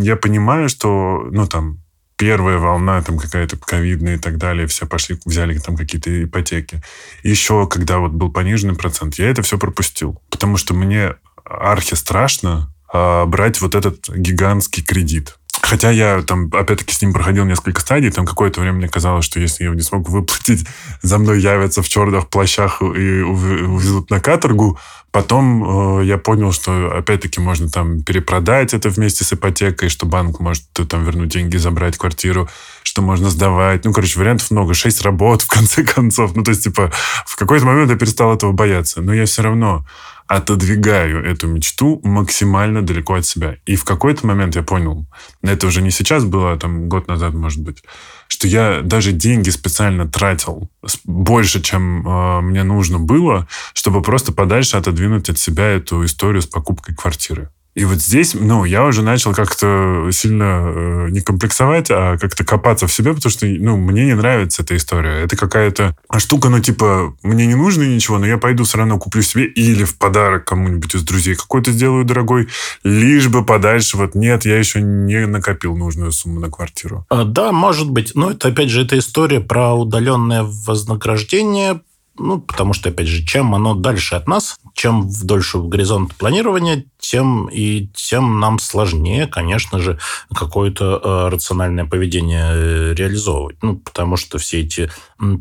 я понимаю, что, ну, там, первая волна, там, какая-то ковидная и так далее, все пошли, взяли там какие-то ипотеки. Еще, когда вот был пониженный процент, я это все пропустил. Потому что мне архи страшно а, брать вот этот гигантский кредит. Хотя я там, опять-таки, с ним проходил несколько стадий, там какое-то время мне казалось, что если я его не смогу выплатить, за мной явятся в черных плащах и увезут на каторгу. Потом э, я понял, что, опять-таки, можно там перепродать это вместе с ипотекой, что банк может там вернуть деньги, забрать квартиру, что можно сдавать. Ну, короче, вариантов много. Шесть работ, в конце концов. Ну, то есть, типа, в какой-то момент я перестал этого бояться. Но я все равно отодвигаю эту мечту максимально далеко от себя. И в какой-то момент я понял, это уже не сейчас было, а там год назад, может быть, что я даже деньги специально тратил больше, чем э, мне нужно было, чтобы просто подальше отодвинуть от себя эту историю с покупкой квартиры. И вот здесь, ну, я уже начал как-то сильно э, не комплексовать, а как-то копаться в себе, потому что, ну, мне не нравится эта история. Это какая-то штука, ну, типа, мне не нужно ничего, но я пойду все равно куплю себе или в подарок кому-нибудь из друзей какой-то сделаю дорогой, лишь бы подальше. Вот нет, я еще не накопил нужную сумму на квартиру. А, да, может быть. Но это, опять же, это история про удаленное вознаграждение, ну, потому что, опять же, чем оно дальше от нас, чем дольше горизонт планирования, тем и тем нам сложнее, конечно же, какое-то э, рациональное поведение э, реализовывать. Ну, потому что все эти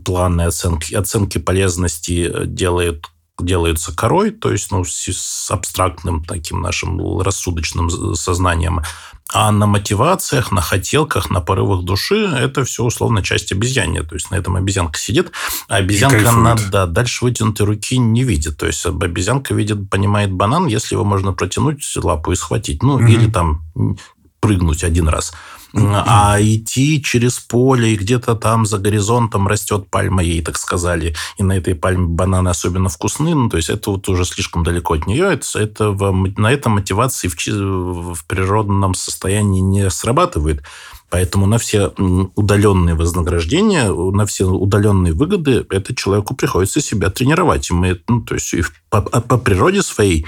планы оценки, оценки полезности э, делают делаются корой, то есть ну, с абстрактным таким нашим рассудочным сознанием. А на мотивациях, на хотелках, на порывах души это все условно часть обезьяния. То есть на этом обезьянка сидит, а обезьянка да, дальше вытянутой руки не видит. То есть обезьянка видит, понимает банан, если его можно протянуть лапу и схватить. Ну, угу. или там прыгнуть один раз. А идти через поле, и где-то там за горизонтом растет пальма, ей так сказали, и на этой пальме бананы особенно вкусны, ну, то есть это вот уже слишком далеко от нее, это, это на этом мотивации в, в природном состоянии не срабатывает. Поэтому на все удаленные вознаграждения, на все удаленные выгоды это человеку приходится себя тренировать. И мы, ну, то есть по, по природе своей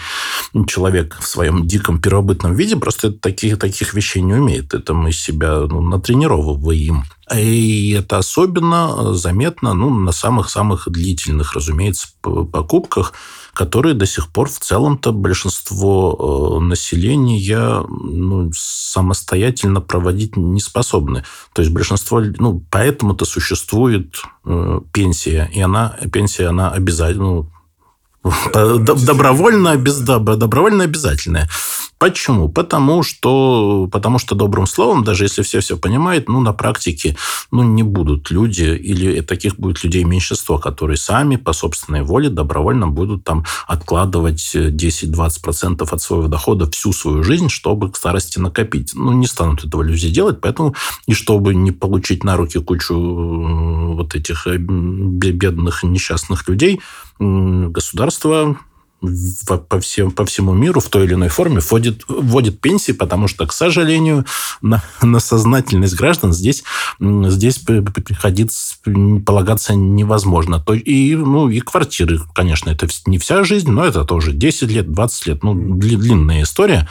человек в своем диком первобытном виде просто таких, таких вещей не умеет. Это мы себя ну, натренировываем. И это особенно заметно ну, на самых-самых длительных, разумеется, покупках которые до сих пор в целом-то большинство э, населения ну, самостоятельно проводить не способны. То есть большинство, ну, поэтому-то существует э, пенсия, и она, пенсия, она обязательно, ну, добровольно, без, добровольно обязательная. Почему? Потому что, потому что добрым словом, даже если все все понимают, ну, на практике ну, не будут люди, или таких будет людей меньшинство, которые сами по собственной воле добровольно будут там откладывать 10-20% от своего дохода всю свою жизнь, чтобы к старости накопить. Ну, не станут этого люди делать, поэтому и чтобы не получить на руки кучу э, вот этих э, бедных несчастных людей, государство по, всем, по всему миру в той или иной форме вводит, вводит пенсии, потому что, к сожалению, на, на сознательность граждан здесь, здесь приходится полагаться невозможно. То, и, ну, и квартиры, конечно, это не вся жизнь, но это тоже 10 лет, 20 лет, ну, длинная история.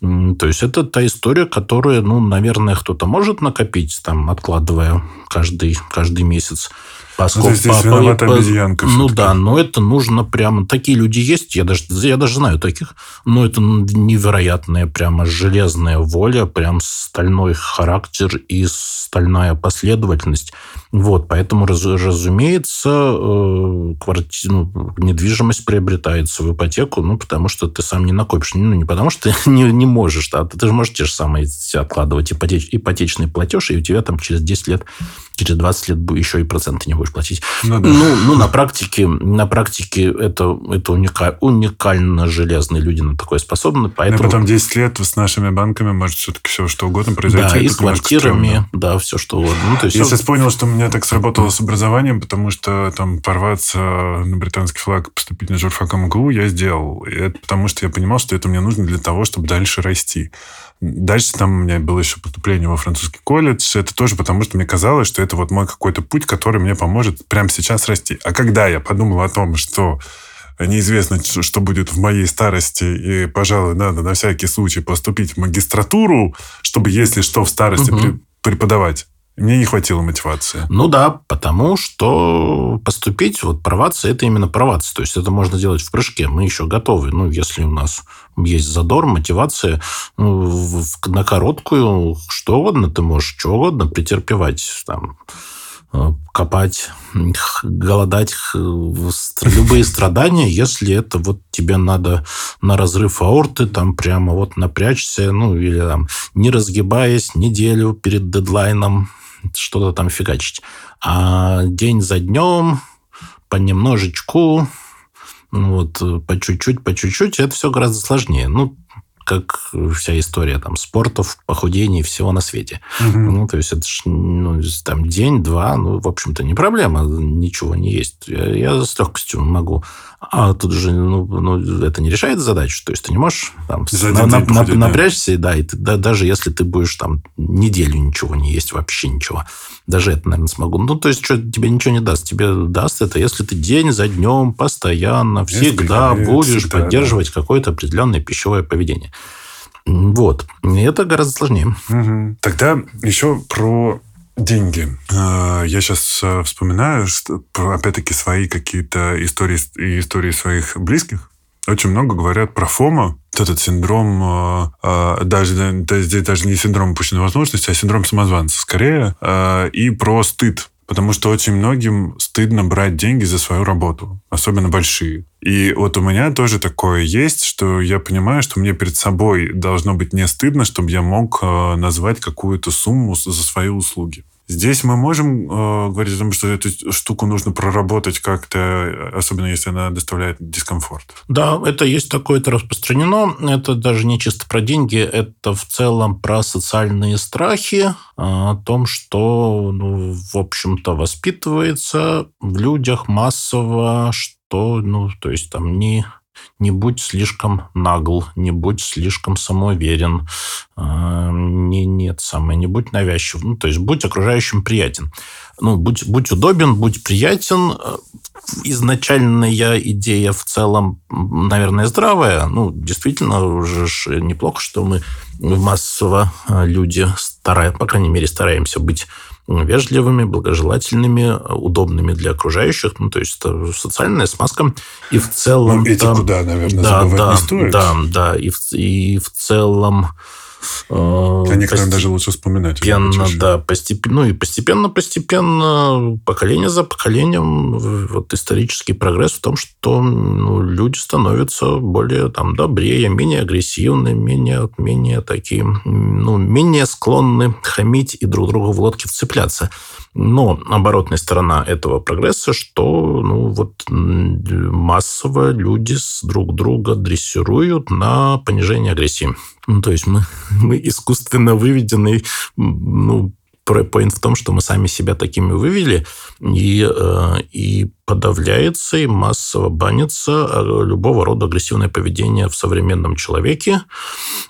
То есть это та история, которая, ну, наверное, кто-то может накопить, там, откладывая каждый, каждый месяц. Поскольку, ну, здесь по, виновата по, обезьянка. Ну да, но это нужно прямо... Такие люди есть, я даже, я даже знаю таких, но это невероятная прямо железная воля, прям стальной характер и стальная последовательность. Вот, поэтому, раз, разумеется, э, кварти... ну, недвижимость приобретается в ипотеку, ну, потому что ты сам не накопишь. Ну, не потому что ты не, не можешь, а ты же можешь те же самые откладывать ипотеч... ипотечный платеж, и у тебя там через 10 лет, через 20 лет еще и проценты не будешь платить. Ну, да. ну, ну на практике, на практике это, это уникаль, уникально железные люди на такое способны. Поэтому... Но потом 10 лет с нашими банками может все-таки все что угодно произойти. Да, и с квартирами, да, все что угодно. Ну, то есть Я все... сейчас понял, что у меня так сработало с образованием, потому что там порваться на британский флаг, поступить на журфак МГУ я сделал. И это потому что я понимал, что это мне нужно для того, чтобы дальше расти. Дальше там у меня было еще поступление во французский колледж. Это тоже потому, что мне казалось, что это вот мой какой-то путь, который мне поможет прямо сейчас расти. А когда я подумал о том, что неизвестно, что будет в моей старости, и, пожалуй, надо на всякий случай поступить в магистратуру, чтобы, если что, в старости угу. преподавать. Мне не хватило мотивации. Ну да, потому что поступить, вот проваться, это именно проваться. То есть это можно сделать в прыжке. Мы еще готовы. Ну, если у нас есть задор, мотивация, ну, на короткую, что угодно ты можешь, что угодно претерпевать. Там, э, копать, голодать, любые страдания, если это вот тебе надо на разрыв аорты, там прямо вот напрячься, ну, или там не разгибаясь неделю перед дедлайном, что-то там фигачить. А день за днем, понемножечку, ну вот, по чуть-чуть, по чуть-чуть, это все гораздо сложнее. Ну, как вся история там спортов, похудений, всего на свете. Угу. Ну, то есть это ж, ну, там день-два, ну, в общем-то, не проблема, ничего не есть. Я, я с легкостью могу. А тут же, ну, ну, это не решает задачу. То есть ты не можешь там, на, на, на, напрячься, да, и ты, да, даже если ты будешь там неделю ничего не есть, вообще ничего. Даже это, наверное, смогу. Ну, то есть, что тебе ничего не даст. Тебе даст это, если ты день за днем, постоянно, всегда Несколько будешь всегда, поддерживать да. какое-то определенное пищевое поведение. Вот. И это гораздо сложнее. Угу. Тогда еще про деньги. А, я сейчас а, вспоминаю, что, опять-таки, свои какие-то истории, истории своих близких. Очень много говорят про ФОМа, этот синдром, даже здесь даже не синдром упущенной возможности, а синдром самозванца скорее, и про стыд Потому что очень многим стыдно брать деньги за свою работу, особенно большие. И вот у меня тоже такое есть, что я понимаю, что мне перед собой должно быть не стыдно, чтобы я мог э, назвать какую-то сумму за свои услуги. Здесь мы можем э, говорить о том, что эту штуку нужно проработать как-то, особенно если она доставляет дискомфорт. Да, это есть такое, это распространено. Это даже не чисто про деньги, это в целом про социальные страхи, о том, что, ну, в общем-то, воспитывается в людях массово, что, ну, то есть там не не будь слишком нагл, не будь слишком самоуверен, а, не, нет, самое, не будь навязчив. Ну, то есть будь окружающим приятен. Ну, будь, будь удобен, будь приятен. Изначальная идея в целом, наверное, здравая. Ну, действительно, уже неплохо, что мы массово а, люди стараем, по крайней мере, стараемся быть вежливыми, благожелательными, удобными для окружающих. Ну, то есть это социальная смазка. И в целом... Ну, этику, да, наверное, да, да, не стоит. Да, да. И в, и в целом Э, а некоторым даже лучше вспоминать. Постепенно, да, постепенно, ну и постепенно, постепенно, поколение за поколением, вот исторический прогресс в том, что ну, люди становятся более там добрее, менее агрессивны, менее, менее такие, ну, менее склонны хамить и друг другу в лодке вцепляться. Но оборотная сторона этого прогресса, что ну, вот массово люди друг друга дрессируют на понижение агрессии. Ну, то есть мы, мы искусственно выведены ну, поинт в том, что мы сами себя такими вывели, и, э, и подавляется и массово банится э, любого рода агрессивное поведение в современном человеке.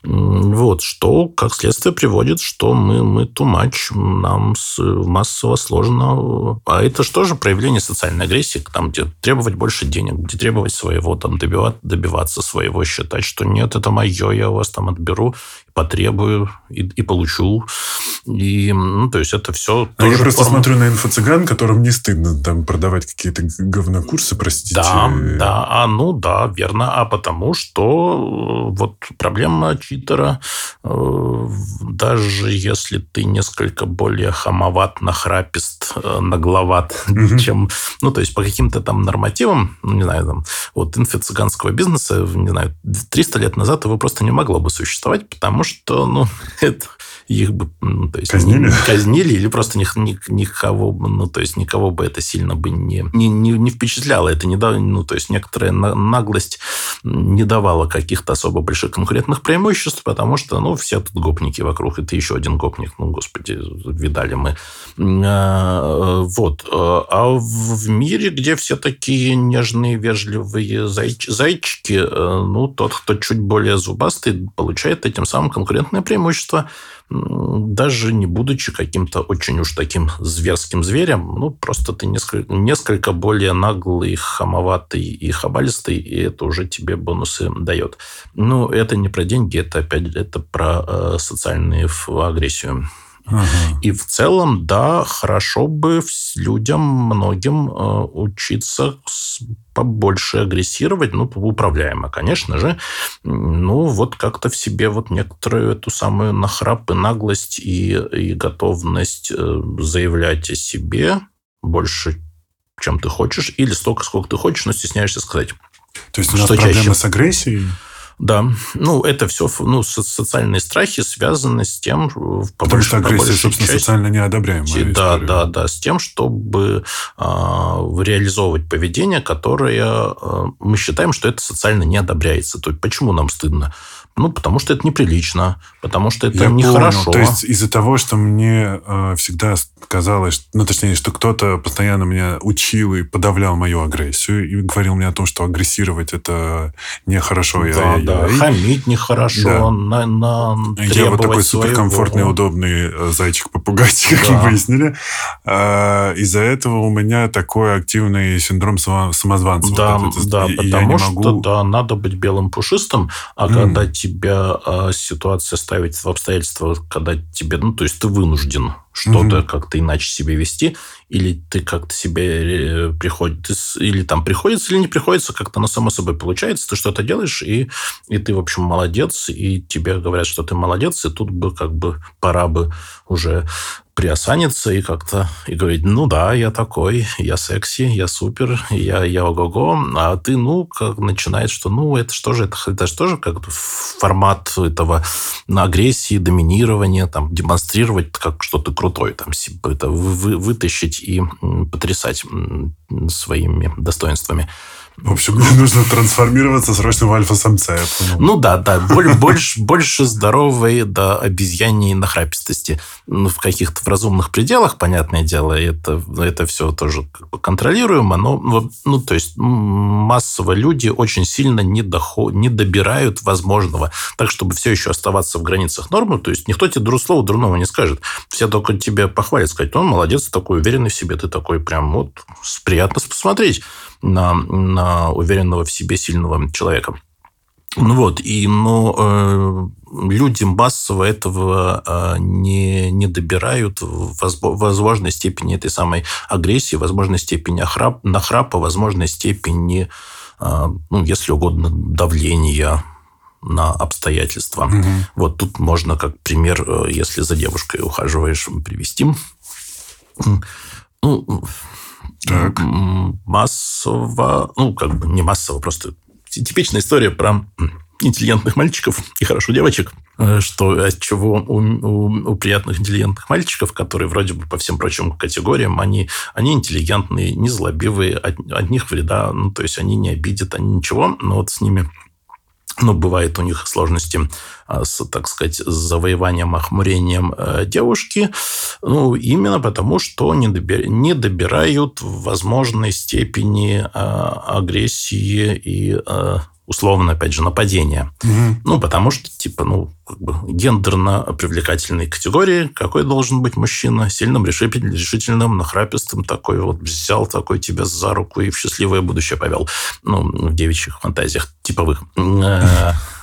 Вот, что, как следствие, приводит, что мы, мы too much, нам массово сложно. А это что же проявление социальной агрессии, там, где требовать больше денег, где требовать своего, там, добивать, добиваться своего, считать, что нет, это мое, я у вас там отберу, потребую и, и получу. И, ну, то есть это все... А я просто форма... смотрю на инфо-цыган, которым не стыдно там продавать какие-то говнокурсы, простите. Да, да, а ну да, верно. А потому что э, вот проблема читера, э, даже если ты несколько более хамоват, нахрапист, э, нагловат, угу. чем... Ну, то есть по каким-то там нормативам, ну, не знаю, там, вот инфо-цыганского бизнеса, не знаю, 300 лет назад его просто не могло бы существовать, потому что, ну, это их бы, ну, то есть казнили? Не, казнили или просто ни, ни, никого, ну, то есть никого бы это сильно бы не, не, не, не впечатляло. Это не да, ну, то есть некоторая наглость не давала каких-то особо больших конкурентных преимуществ, потому что, ну, все тут гопники вокруг, это еще один гопник, ну, господи, видали мы. А, вот. А в мире, где все такие нежные, вежливые зайч, зайчики, э, ну, тот, кто чуть более зубастый, получает этим самым конкурентное преимущество даже не будучи каким-то очень уж таким зверским зверем, ну, просто ты несколько, несколько более наглый, хамоватый и хабалистый, и это уже тебе бонусы дает. Ну, это не про деньги, это опять это про э, социальную агрессию. И в целом, да, хорошо бы людям, многим э, учиться побольше агрессировать, ну, управляемо, конечно же. Ну, вот как-то в себе вот некоторую эту самую нахрап и наглость и, и готовность э, заявлять о себе больше, чем ты хочешь, или столько, сколько ты хочешь, но стесняешься сказать. То есть у нас проблемы чаще. с агрессией? Да, ну это все, ну социальные страхи связаны с тем, по потому что агрессия, собственно, части, социально неодобряемая. Да, история. да, да, с тем, чтобы э, реализовывать поведение, которое э, мы считаем, что это социально не одобряется. То есть почему нам стыдно? Ну, потому что это неприлично, потому что это нехорошо. То есть из-за того, что мне э, всегда казалось, ну, точнее, что кто-то постоянно меня учил и подавлял мою агрессию и говорил мне о том, что агрессировать это нехорошо. Да, я, да, я, хамить нехорошо, да. на, на Я вот такой суперкомфортный, удобный э, зайчик-попугайчик, да. как мы выяснили. А, из-за этого у меня такой активный синдром самозванца. Да, вот это, да, потому что могу... да, надо быть белым пушистым, а mm. когда тебя а, ситуация ставит в обстоятельства, когда тебе, ну, то есть ты вынужден что-то mm как-то иначе себя вести, или ты как-то себе э, приходит, или там приходится, или не приходится, как-то на само собой получается, ты что-то делаешь, и, и ты, в общем, молодец, и тебе говорят, что ты молодец, и тут бы как бы пора бы уже приосаниться и как-то и говорить, ну да, я такой, я секси, я супер, я, я ого-го, а ты, ну, как начинает, что, ну, это что же, это, это что же как формат этого агрессии, доминирования, там, демонстрировать, как что то крутое, там, это вы, вытащить и потрясать своими достоинствами. В общем, мне нужно трансформироваться срочно в альфа-самца. Ну да, да. Больше, больше здоровой до обезьяньей нахрапистости. Ну, в каких-то в разумных пределах, понятное дело, это, это все тоже контролируемо. Но, ну, то есть массово люди очень сильно не, доход, не добирают возможного. Так, чтобы все еще оставаться в границах нормы. То есть никто тебе слова дурного не скажет. Все только тебе похвалят, сказать, он молодец, такой уверенный в себе, ты такой прям вот приятно посмотреть на, на уверенного в себе сильного человека. Ну вот, и, но э, люди массово этого э, не, не добирают возможной степени этой самой агрессии, возможной степени охрап, нахрапа, возможной степени, э, ну, если угодно, давления на обстоятельства. Угу. Вот тут можно как пример, э, если за девушкой ухаживаешь, привести. Ну, так. массово, ну, как бы не массово, просто типичная история про интеллигентных мальчиков и хорошо девочек, э, что от чего у, у, у приятных интеллигентных мальчиков, которые вроде бы по всем прочим категориям, они, они интеллигентные, не злобивые, от, от них вреда, ну, то есть они не обидят, они ничего, но вот с ними ну, бывает у них сложности а, с, так сказать, с завоеванием, охмурением э, девушки, ну, именно потому, что не, добир, не добирают возможной степени э, агрессии и э, условно, опять же, нападения. Угу. Ну, потому что, типа, ну, как бы гендерно привлекательной категории, какой должен быть мужчина, сильным, решительным, нахрапистым, такой вот взял такой тебя за руку и в счастливое будущее повел. Ну, в девичьих фантазиях типовых.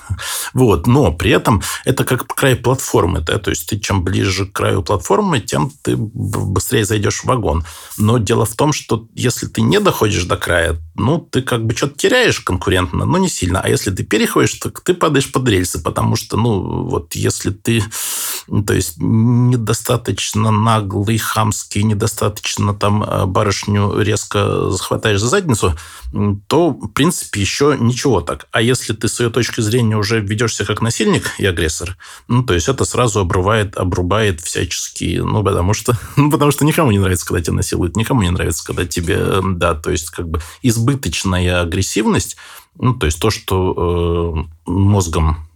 Вот. Но при этом это как край платформы. Да? То есть ты чем ближе к краю платформы, тем ты быстрее зайдешь в вагон. Но дело в том, что если ты не доходишь до края, ну, ты как бы что-то теряешь конкурентно, но не сильно. А если ты переходишь, то ты падаешь под рельсы, потому что, ну, вот если ты, то есть, недостаточно наглый, хамский, недостаточно там э, барышню резко захватаешь за задницу, то, в принципе, еще ничего так. А если ты с ее точки зрения уже ведешься как насильник и агрессор, ну, то есть это сразу обрубает, обрубает всячески, ну, потому что, ну, потому что никому не нравится, когда тебя насилуют, никому не нравится, когда тебе, да, то есть как бы избыточная агрессивность, ну, то есть то, что э, мозгом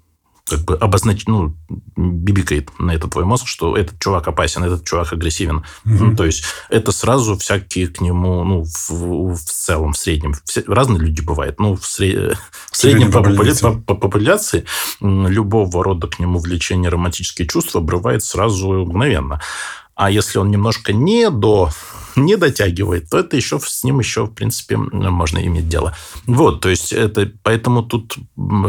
как бы обознач... ну, бибикает на этот твой мозг, что этот чувак опасен, этот чувак агрессивен. Mm-hmm. Ну, то есть это сразу всякие к нему, ну, в, в целом, в среднем. Все, разные люди бывают. Ну, в, сред... в среднем по, популяции. По, по популяции любого рода к нему влечение, романтические чувства обрывает сразу мгновенно. А если он немножко не до не дотягивает, то это еще с ним еще, в принципе, можно иметь дело. Вот, то есть это, поэтому тут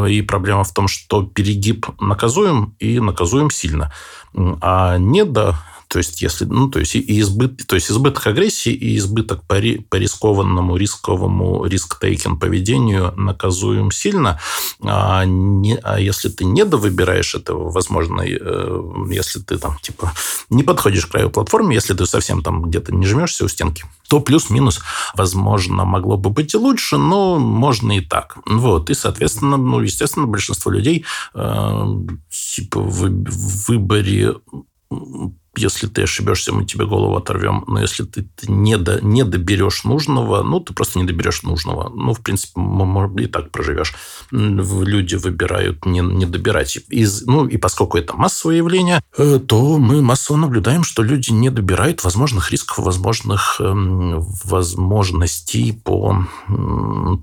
и проблема в том, что перегиб наказуем и наказуем сильно. А не до то есть, если, ну, то есть, и избыт, то есть избыток агрессии и избыток по, по рискованному, рисковому, риск-тейкинг поведению наказуем сильно. А, не, а если ты не довыбираешь этого, возможно, э, если ты там, типа, не подходишь к краю платформы, если ты совсем там где-то не жмешься у стенки, то плюс-минус, возможно, могло бы быть и лучше, но можно и так. Вот. И, соответственно, ну, естественно, большинство людей э, типа в выборе если ты ошибешься, мы тебе голову оторвем. Но если ты не, до, не доберешь нужного, ну, ты просто не доберешь нужного. Ну, в принципе, может, и так проживешь. Люди выбирают не, не добирать. Из, ну, и поскольку это массовое явление, э, то мы массово наблюдаем, что люди не добирают возможных рисков, возможных эм, возможностей по,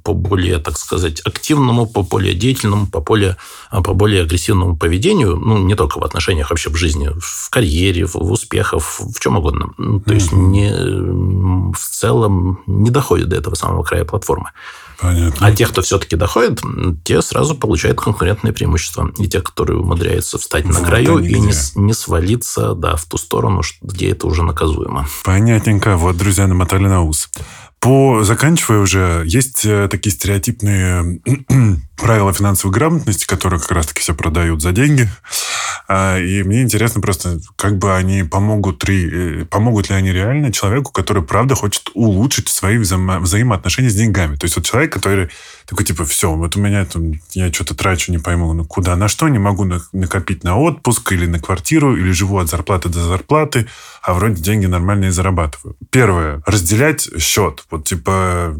по более, так сказать, активному, по более деятельному, по более, по более агрессивному поведению. Ну, не только в отношениях, вообще в жизни, в карьере, в в успехах, в чем угодно. Ну, то mm-hmm. есть не, в целом не доходит до этого самого края платформы. Понятно. А те, кто все-таки доходит, те сразу получают конкурентное преимущество. И те, которые умудряются встать вот на краю и не, не свалиться да, в ту сторону, где это уже наказуемо. Понятненько. Вот, друзья, намотали на ус. По заканчивая уже, есть э, такие стереотипные правила финансовой грамотности, которые как раз-таки все продают за деньги. А, и мне интересно просто, как бы они помогут, э, помогут ли они реально человеку, который, правда, хочет улучшить свои взаимо взаимоотношения с деньгами. То есть вот человек, который такой, типа, все, вот у меня там, я что-то трачу, не пойму, ну куда, на что, не могу накопить на отпуск или на квартиру, или живу от зарплаты до зарплаты, а вроде деньги нормальные зарабатываю. Первое, разделять счет. Вот, типа,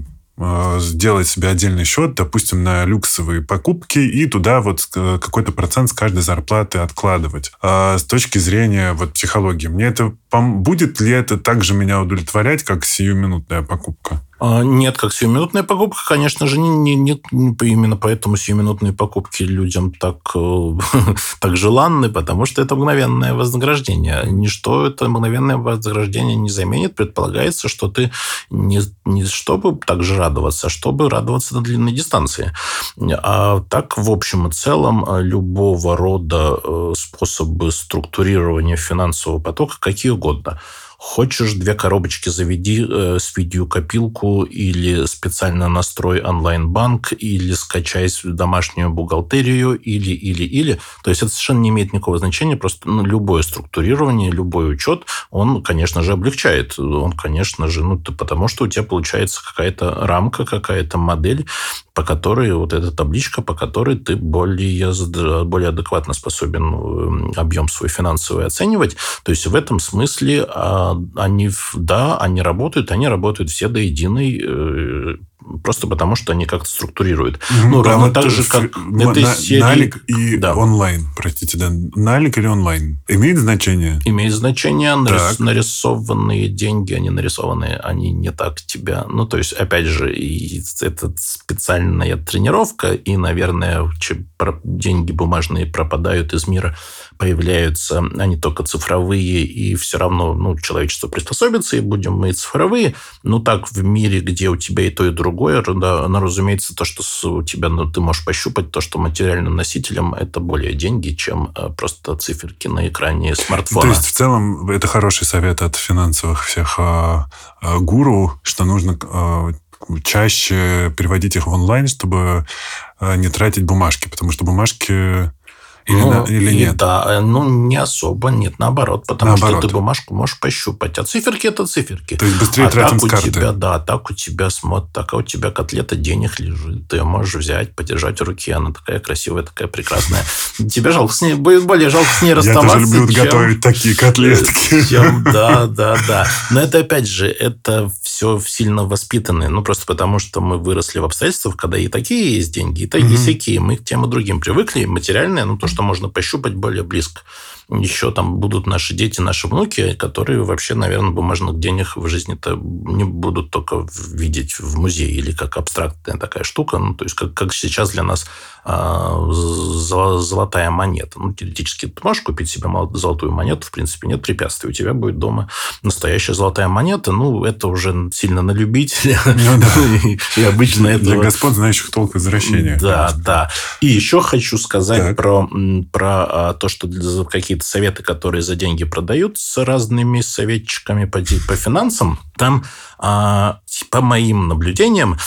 сделать себе отдельный счет, допустим, на люксовые покупки и туда вот какой-то процент с каждой зарплаты откладывать. А с точки зрения вот психологии, мне это будет ли это также меня удовлетворять, как сиюминутная покупка? А, нет, как сиюминутная покупка, конечно же, не, не, не, именно поэтому сиюминутные покупки людям так, э, так желанны, потому что это мгновенное вознаграждение. Ничто это мгновенное вознаграждение не заменит. Предполагается, что ты не, не чтобы так же радоваться, а чтобы радоваться на длинной дистанции. А так, в общем и целом, любого рода э, способы структурирования финансового потока, какие угодно – Хочешь две коробочки заведи э, с видеокопилку или специально настрой онлайн-банк, или скачай домашнюю бухгалтерию, или, или, или. То есть это совершенно не имеет никакого значения, просто ну, любое структурирование, любой учет, он, конечно же, облегчает. Он, конечно же, ну, потому что у тебя получается какая-то рамка, какая-то модель, по которой вот эта табличка, по которой ты более, более адекватно способен э, объем свой финансовый оценивать. То есть в этом смысле а, они, да, они работают, они работают все до единой э, просто потому, что они как-то структурируют. Mm-hmm. Ну, равно вот так же, как этой на, серии... Налик и да. онлайн, простите, да. Налик или онлайн? Имеет значение? Имеет значение. Нарис... Нарисованные деньги, они нарисованные, они не так тебя... Ну, то есть, опять же, и это специальная тренировка, и, наверное, деньги бумажные пропадают из мира, появляются они только цифровые, и все равно ну, человечество приспособится, и будем мы цифровые. Но так в мире, где у тебя и то, и другое, да, ну, разумеется, то, что у тебя ну, ты можешь пощупать, то, что материальным носителем это более деньги, чем э, просто циферки на экране смартфона. То есть, в целом, это хороший совет от финансовых всех а, а, гуру, что нужно а, чаще переводить их в онлайн, чтобы не тратить бумажки, потому что бумажки или, ну, на, или нет? Да, э, ну, не особо, нет, наоборот. Потому наоборот. что ты бумажку можешь пощупать. А циферки – это циферки. То есть быстрее а тратим так карты. У тебя, да, так у тебя смотрит, так а у тебя котлета денег лежит. Ты ее можешь взять, подержать в руке. Она такая красивая, такая прекрасная. Тебе жалко с ней, будет более жалко с ней расставаться. Я тоже люблю чем, готовить такие котлетки. Чем, да, да, да. Но это, опять же, это все сильно воспитанные. Ну, просто потому, что мы выросли в обстоятельствах, когда и такие есть деньги, и такие, mm-hmm. всякие. Мы к тем и другим привыкли. Материальное, ну, то, что можно пощупать, более близко. Еще там будут наши дети, наши внуки, которые вообще, наверное, бумажных денег в жизни-то не будут только видеть в музее или как абстрактная такая штука. Ну, то есть, как, как сейчас для нас золотая монета. Ну, теоретически ты можешь купить себе золотую монету, в принципе, нет препятствий. У тебя будет дома настоящая золотая монета. Ну, это уже сильно на любителя. Ну и обычно это... Для господ, знающих толк возвращения. Да, да. И еще хочу сказать про, про а, то, что какие-то советы, которые за деньги продают с разными советчиками по, по финансам, там, а, по моим наблюдениям,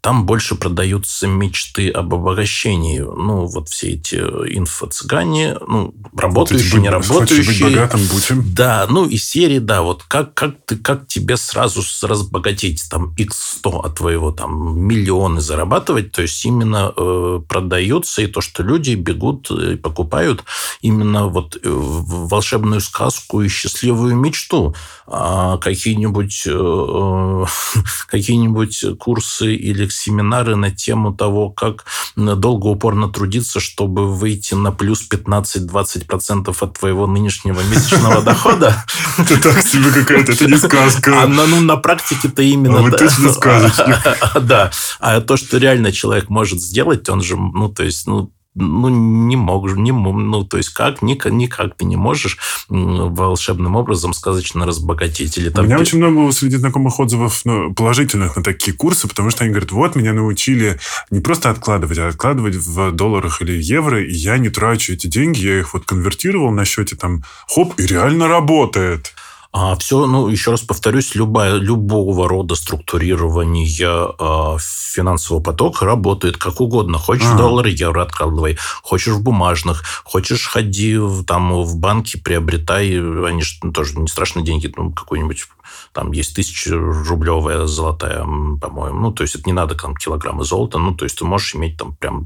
там больше продаются мечты об обогащении. Ну, вот все эти инфо-цыгане, ну, работающие, вот не работающие. Быть богатым, будем. Да, ну, и серии, да, вот как, как, ты, как тебе сразу разбогатеть, там, x100 от твоего, там, миллионы зарабатывать, то есть именно э, продается, и то, что люди бегут и покупают именно вот э, волшебную сказку и счастливую мечту. А какие-нибудь э, э какие-нибудь курсы или семинары на тему того, как долго упорно трудиться, чтобы выйти на плюс 15-20% от твоего нынешнего месячного дохода. Это так себе какая-то, это не сказка. А ну, на практике-то именно... А вы точно сказочник. Да. А то, что реально человек может сделать, он же, ну, то есть, ну, ну, не мог, не, ну, то есть как, никак, никак ты не можешь волшебным образом сказочно разбогатеть. Или, там, У меня очень много среди знакомых отзывов ну, положительных на такие курсы, потому что они говорят, вот, меня научили не просто откладывать, а откладывать в долларах или евро, и я не трачу эти деньги, я их вот конвертировал на счете, там, хоп, и реально работает. А все, ну, еще раз повторюсь, любая, любого рода структурирование э, финансового потока работает как угодно. Хочешь а. доллары, евро откладывай. Хочешь в бумажных. Хочешь ходи в, там, в банки, приобретай. Они же ну, тоже не страшные деньги. Ну, какой-нибудь там есть тысячерублевая золотая, по-моему. Ну, то есть это не надо там килограммы золота. Ну, то есть ты можешь иметь там прям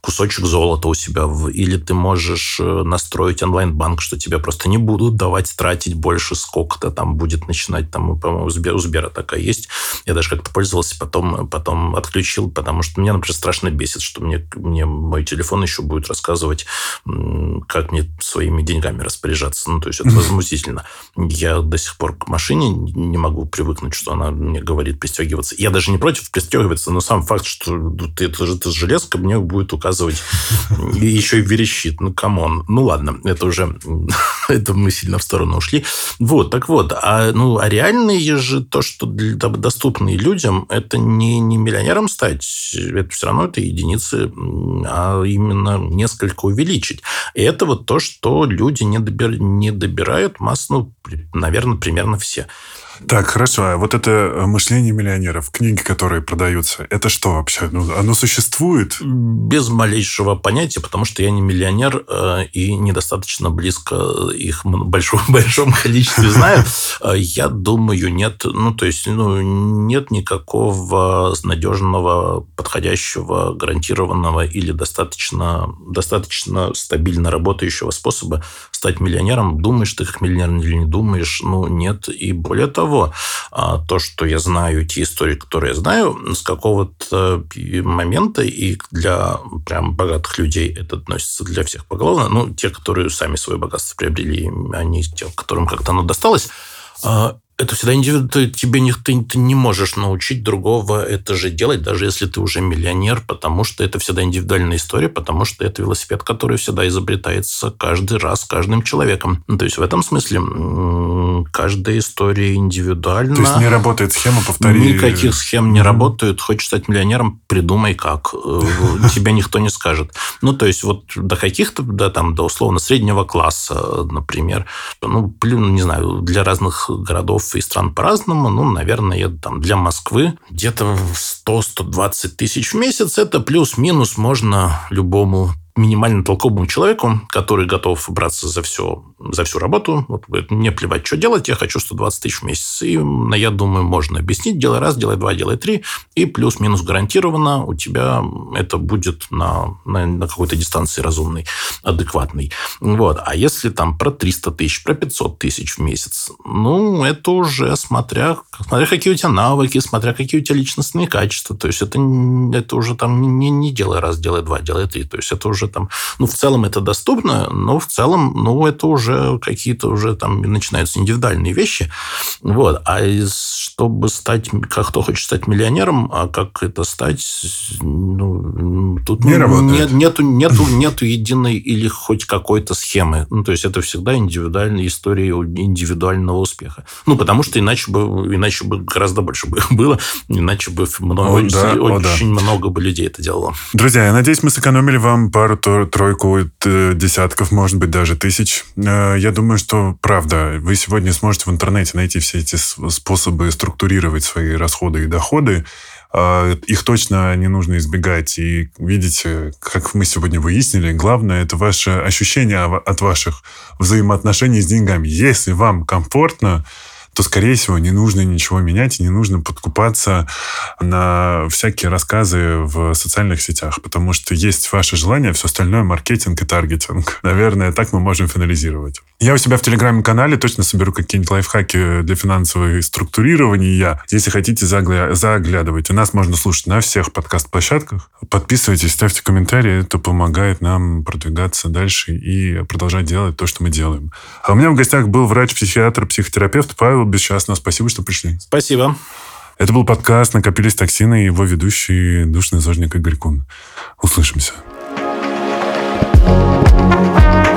кусочек золота у себя. В... Или ты можешь э, настроить онлайн-банк, что тебе просто не будут давать тратить больше сколько-то там будет начинать. Там, по-моему, у Сбера, у Сбера такая есть. Я даже как-то пользовался, потом, потом отключил, потому что меня, например, страшно бесит, что мне, мне мой телефон еще будет рассказывать, как мне своими деньгами распоряжаться. Ну, то есть это возмутительно. Я до сих пор к машине не могу привыкнуть, что она мне говорит пристегиваться. Я даже не против пристегиваться, но сам факт, что ты, это, это железка, мне будет указывать показывать. И еще и верещит. Ну, come on. Ну, ладно, это уже... это мы сильно в сторону ушли. Вот, так вот. А, ну, а реальные же то, что доступны людям, это не, не миллионером стать. Это все равно это единицы, а именно несколько увеличить. И это вот то, что люди не, добир, не добирают масс, ну, наверное, примерно все. Так, хорошо. А вот это э, мышление миллионеров, книги, которые продаются, это что вообще? Ну, оно существует? Без малейшего понятия, потому что я не миллионер э, и недостаточно близко их в большом, большом количестве знаю. Э, я думаю, нет. Ну, то есть, ну, нет никакого надежного, подходящего, гарантированного или достаточно, достаточно стабильно работающего способа стать миллионером. Думаешь ты как миллионер или не думаешь? Ну, нет. И более того, того, а, то, что я знаю, те истории, которые я знаю, с какого-то момента, и для прям богатых людей это относится для всех поголовно, ну, те, которые сами свое богатство приобрели, они те, которым как-то оно досталось, а, это всегда индивидуально. Тебе не, ты, ты не можешь научить другого это же делать, даже если ты уже миллионер, потому что это всегда индивидуальная история, потому что это велосипед, который всегда изобретается каждый раз каждым человеком. То есть в этом смысле каждая история индивидуальна. То есть не работает схема, повтори. Никаких схем не работают. Хочешь стать миллионером, придумай как. Э, тебе никто не скажет. Ну, то есть вот до каких-то, да, там, до условно среднего класса, например, ну, не знаю, для разных городов и стран по-разному. Ну, наверное, там для Москвы где-то 100-120 тысяч в месяц. Это плюс-минус можно любому минимально толковому человеку, который готов браться за все, за всю работу, вот, не плевать, что делать, я хочу 120 тысяч в месяц. И, я думаю, можно объяснить, делай раз, делай два, делай три, и плюс-минус гарантированно у тебя это будет на, на, на какой-то дистанции разумной, адекватной. Вот. А если там про 300 тысяч, про 500 тысяч в месяц, ну, это уже смотря, смотря какие у тебя навыки, смотря какие у тебя личностные качества. То есть это, это уже там не, не делай раз, делай два, делай три. То есть это уже там, ну, в целом это доступно, но в целом, ну, это уже какие-то уже там начинаются индивидуальные вещи. Вот. А чтобы стать, как кто хочет стать миллионером, а как это стать, ну, тут не ну, нет, нету, нету, нету единой или хоть какой-то схемы. Ну, то есть это всегда индивидуальная история индивидуального успеха. Ну, потому что иначе бы, иначе бы гораздо больше бы было, иначе бы много, о, да, очень о, да. много бы людей это делало. Друзья, я надеюсь, мы сэкономили вам пару тройку э, десятков, может быть, даже тысяч. Э, я думаю, что правда, вы сегодня сможете в интернете найти все эти способы структурировать свои расходы и доходы. Э, их точно не нужно избегать. И видите, как мы сегодня выяснили, главное это ваше ощущение от ваших взаимоотношений с деньгами. Если вам комфортно, то, скорее всего, не нужно ничего менять, и не нужно подкупаться на всякие рассказы в социальных сетях, потому что есть ваше желание, все остальное маркетинг и таргетинг. Наверное, так мы можем финализировать. Я у себя в телеграм-канале точно соберу какие-нибудь лайфхаки для финансового структурирования. Если хотите, загля... заглядывайте. Нас можно слушать на всех подкаст-площадках. Подписывайтесь, ставьте комментарии. Это помогает нам продвигаться дальше и продолжать делать то, что мы делаем. А у меня в гостях был врач-психиатр, психотерапевт Павел Бесчастно. Спасибо, что пришли. Спасибо. Это был подкаст «Накопились токсины» и его ведущий душный зожник Игорь Кун. Услышимся. thank you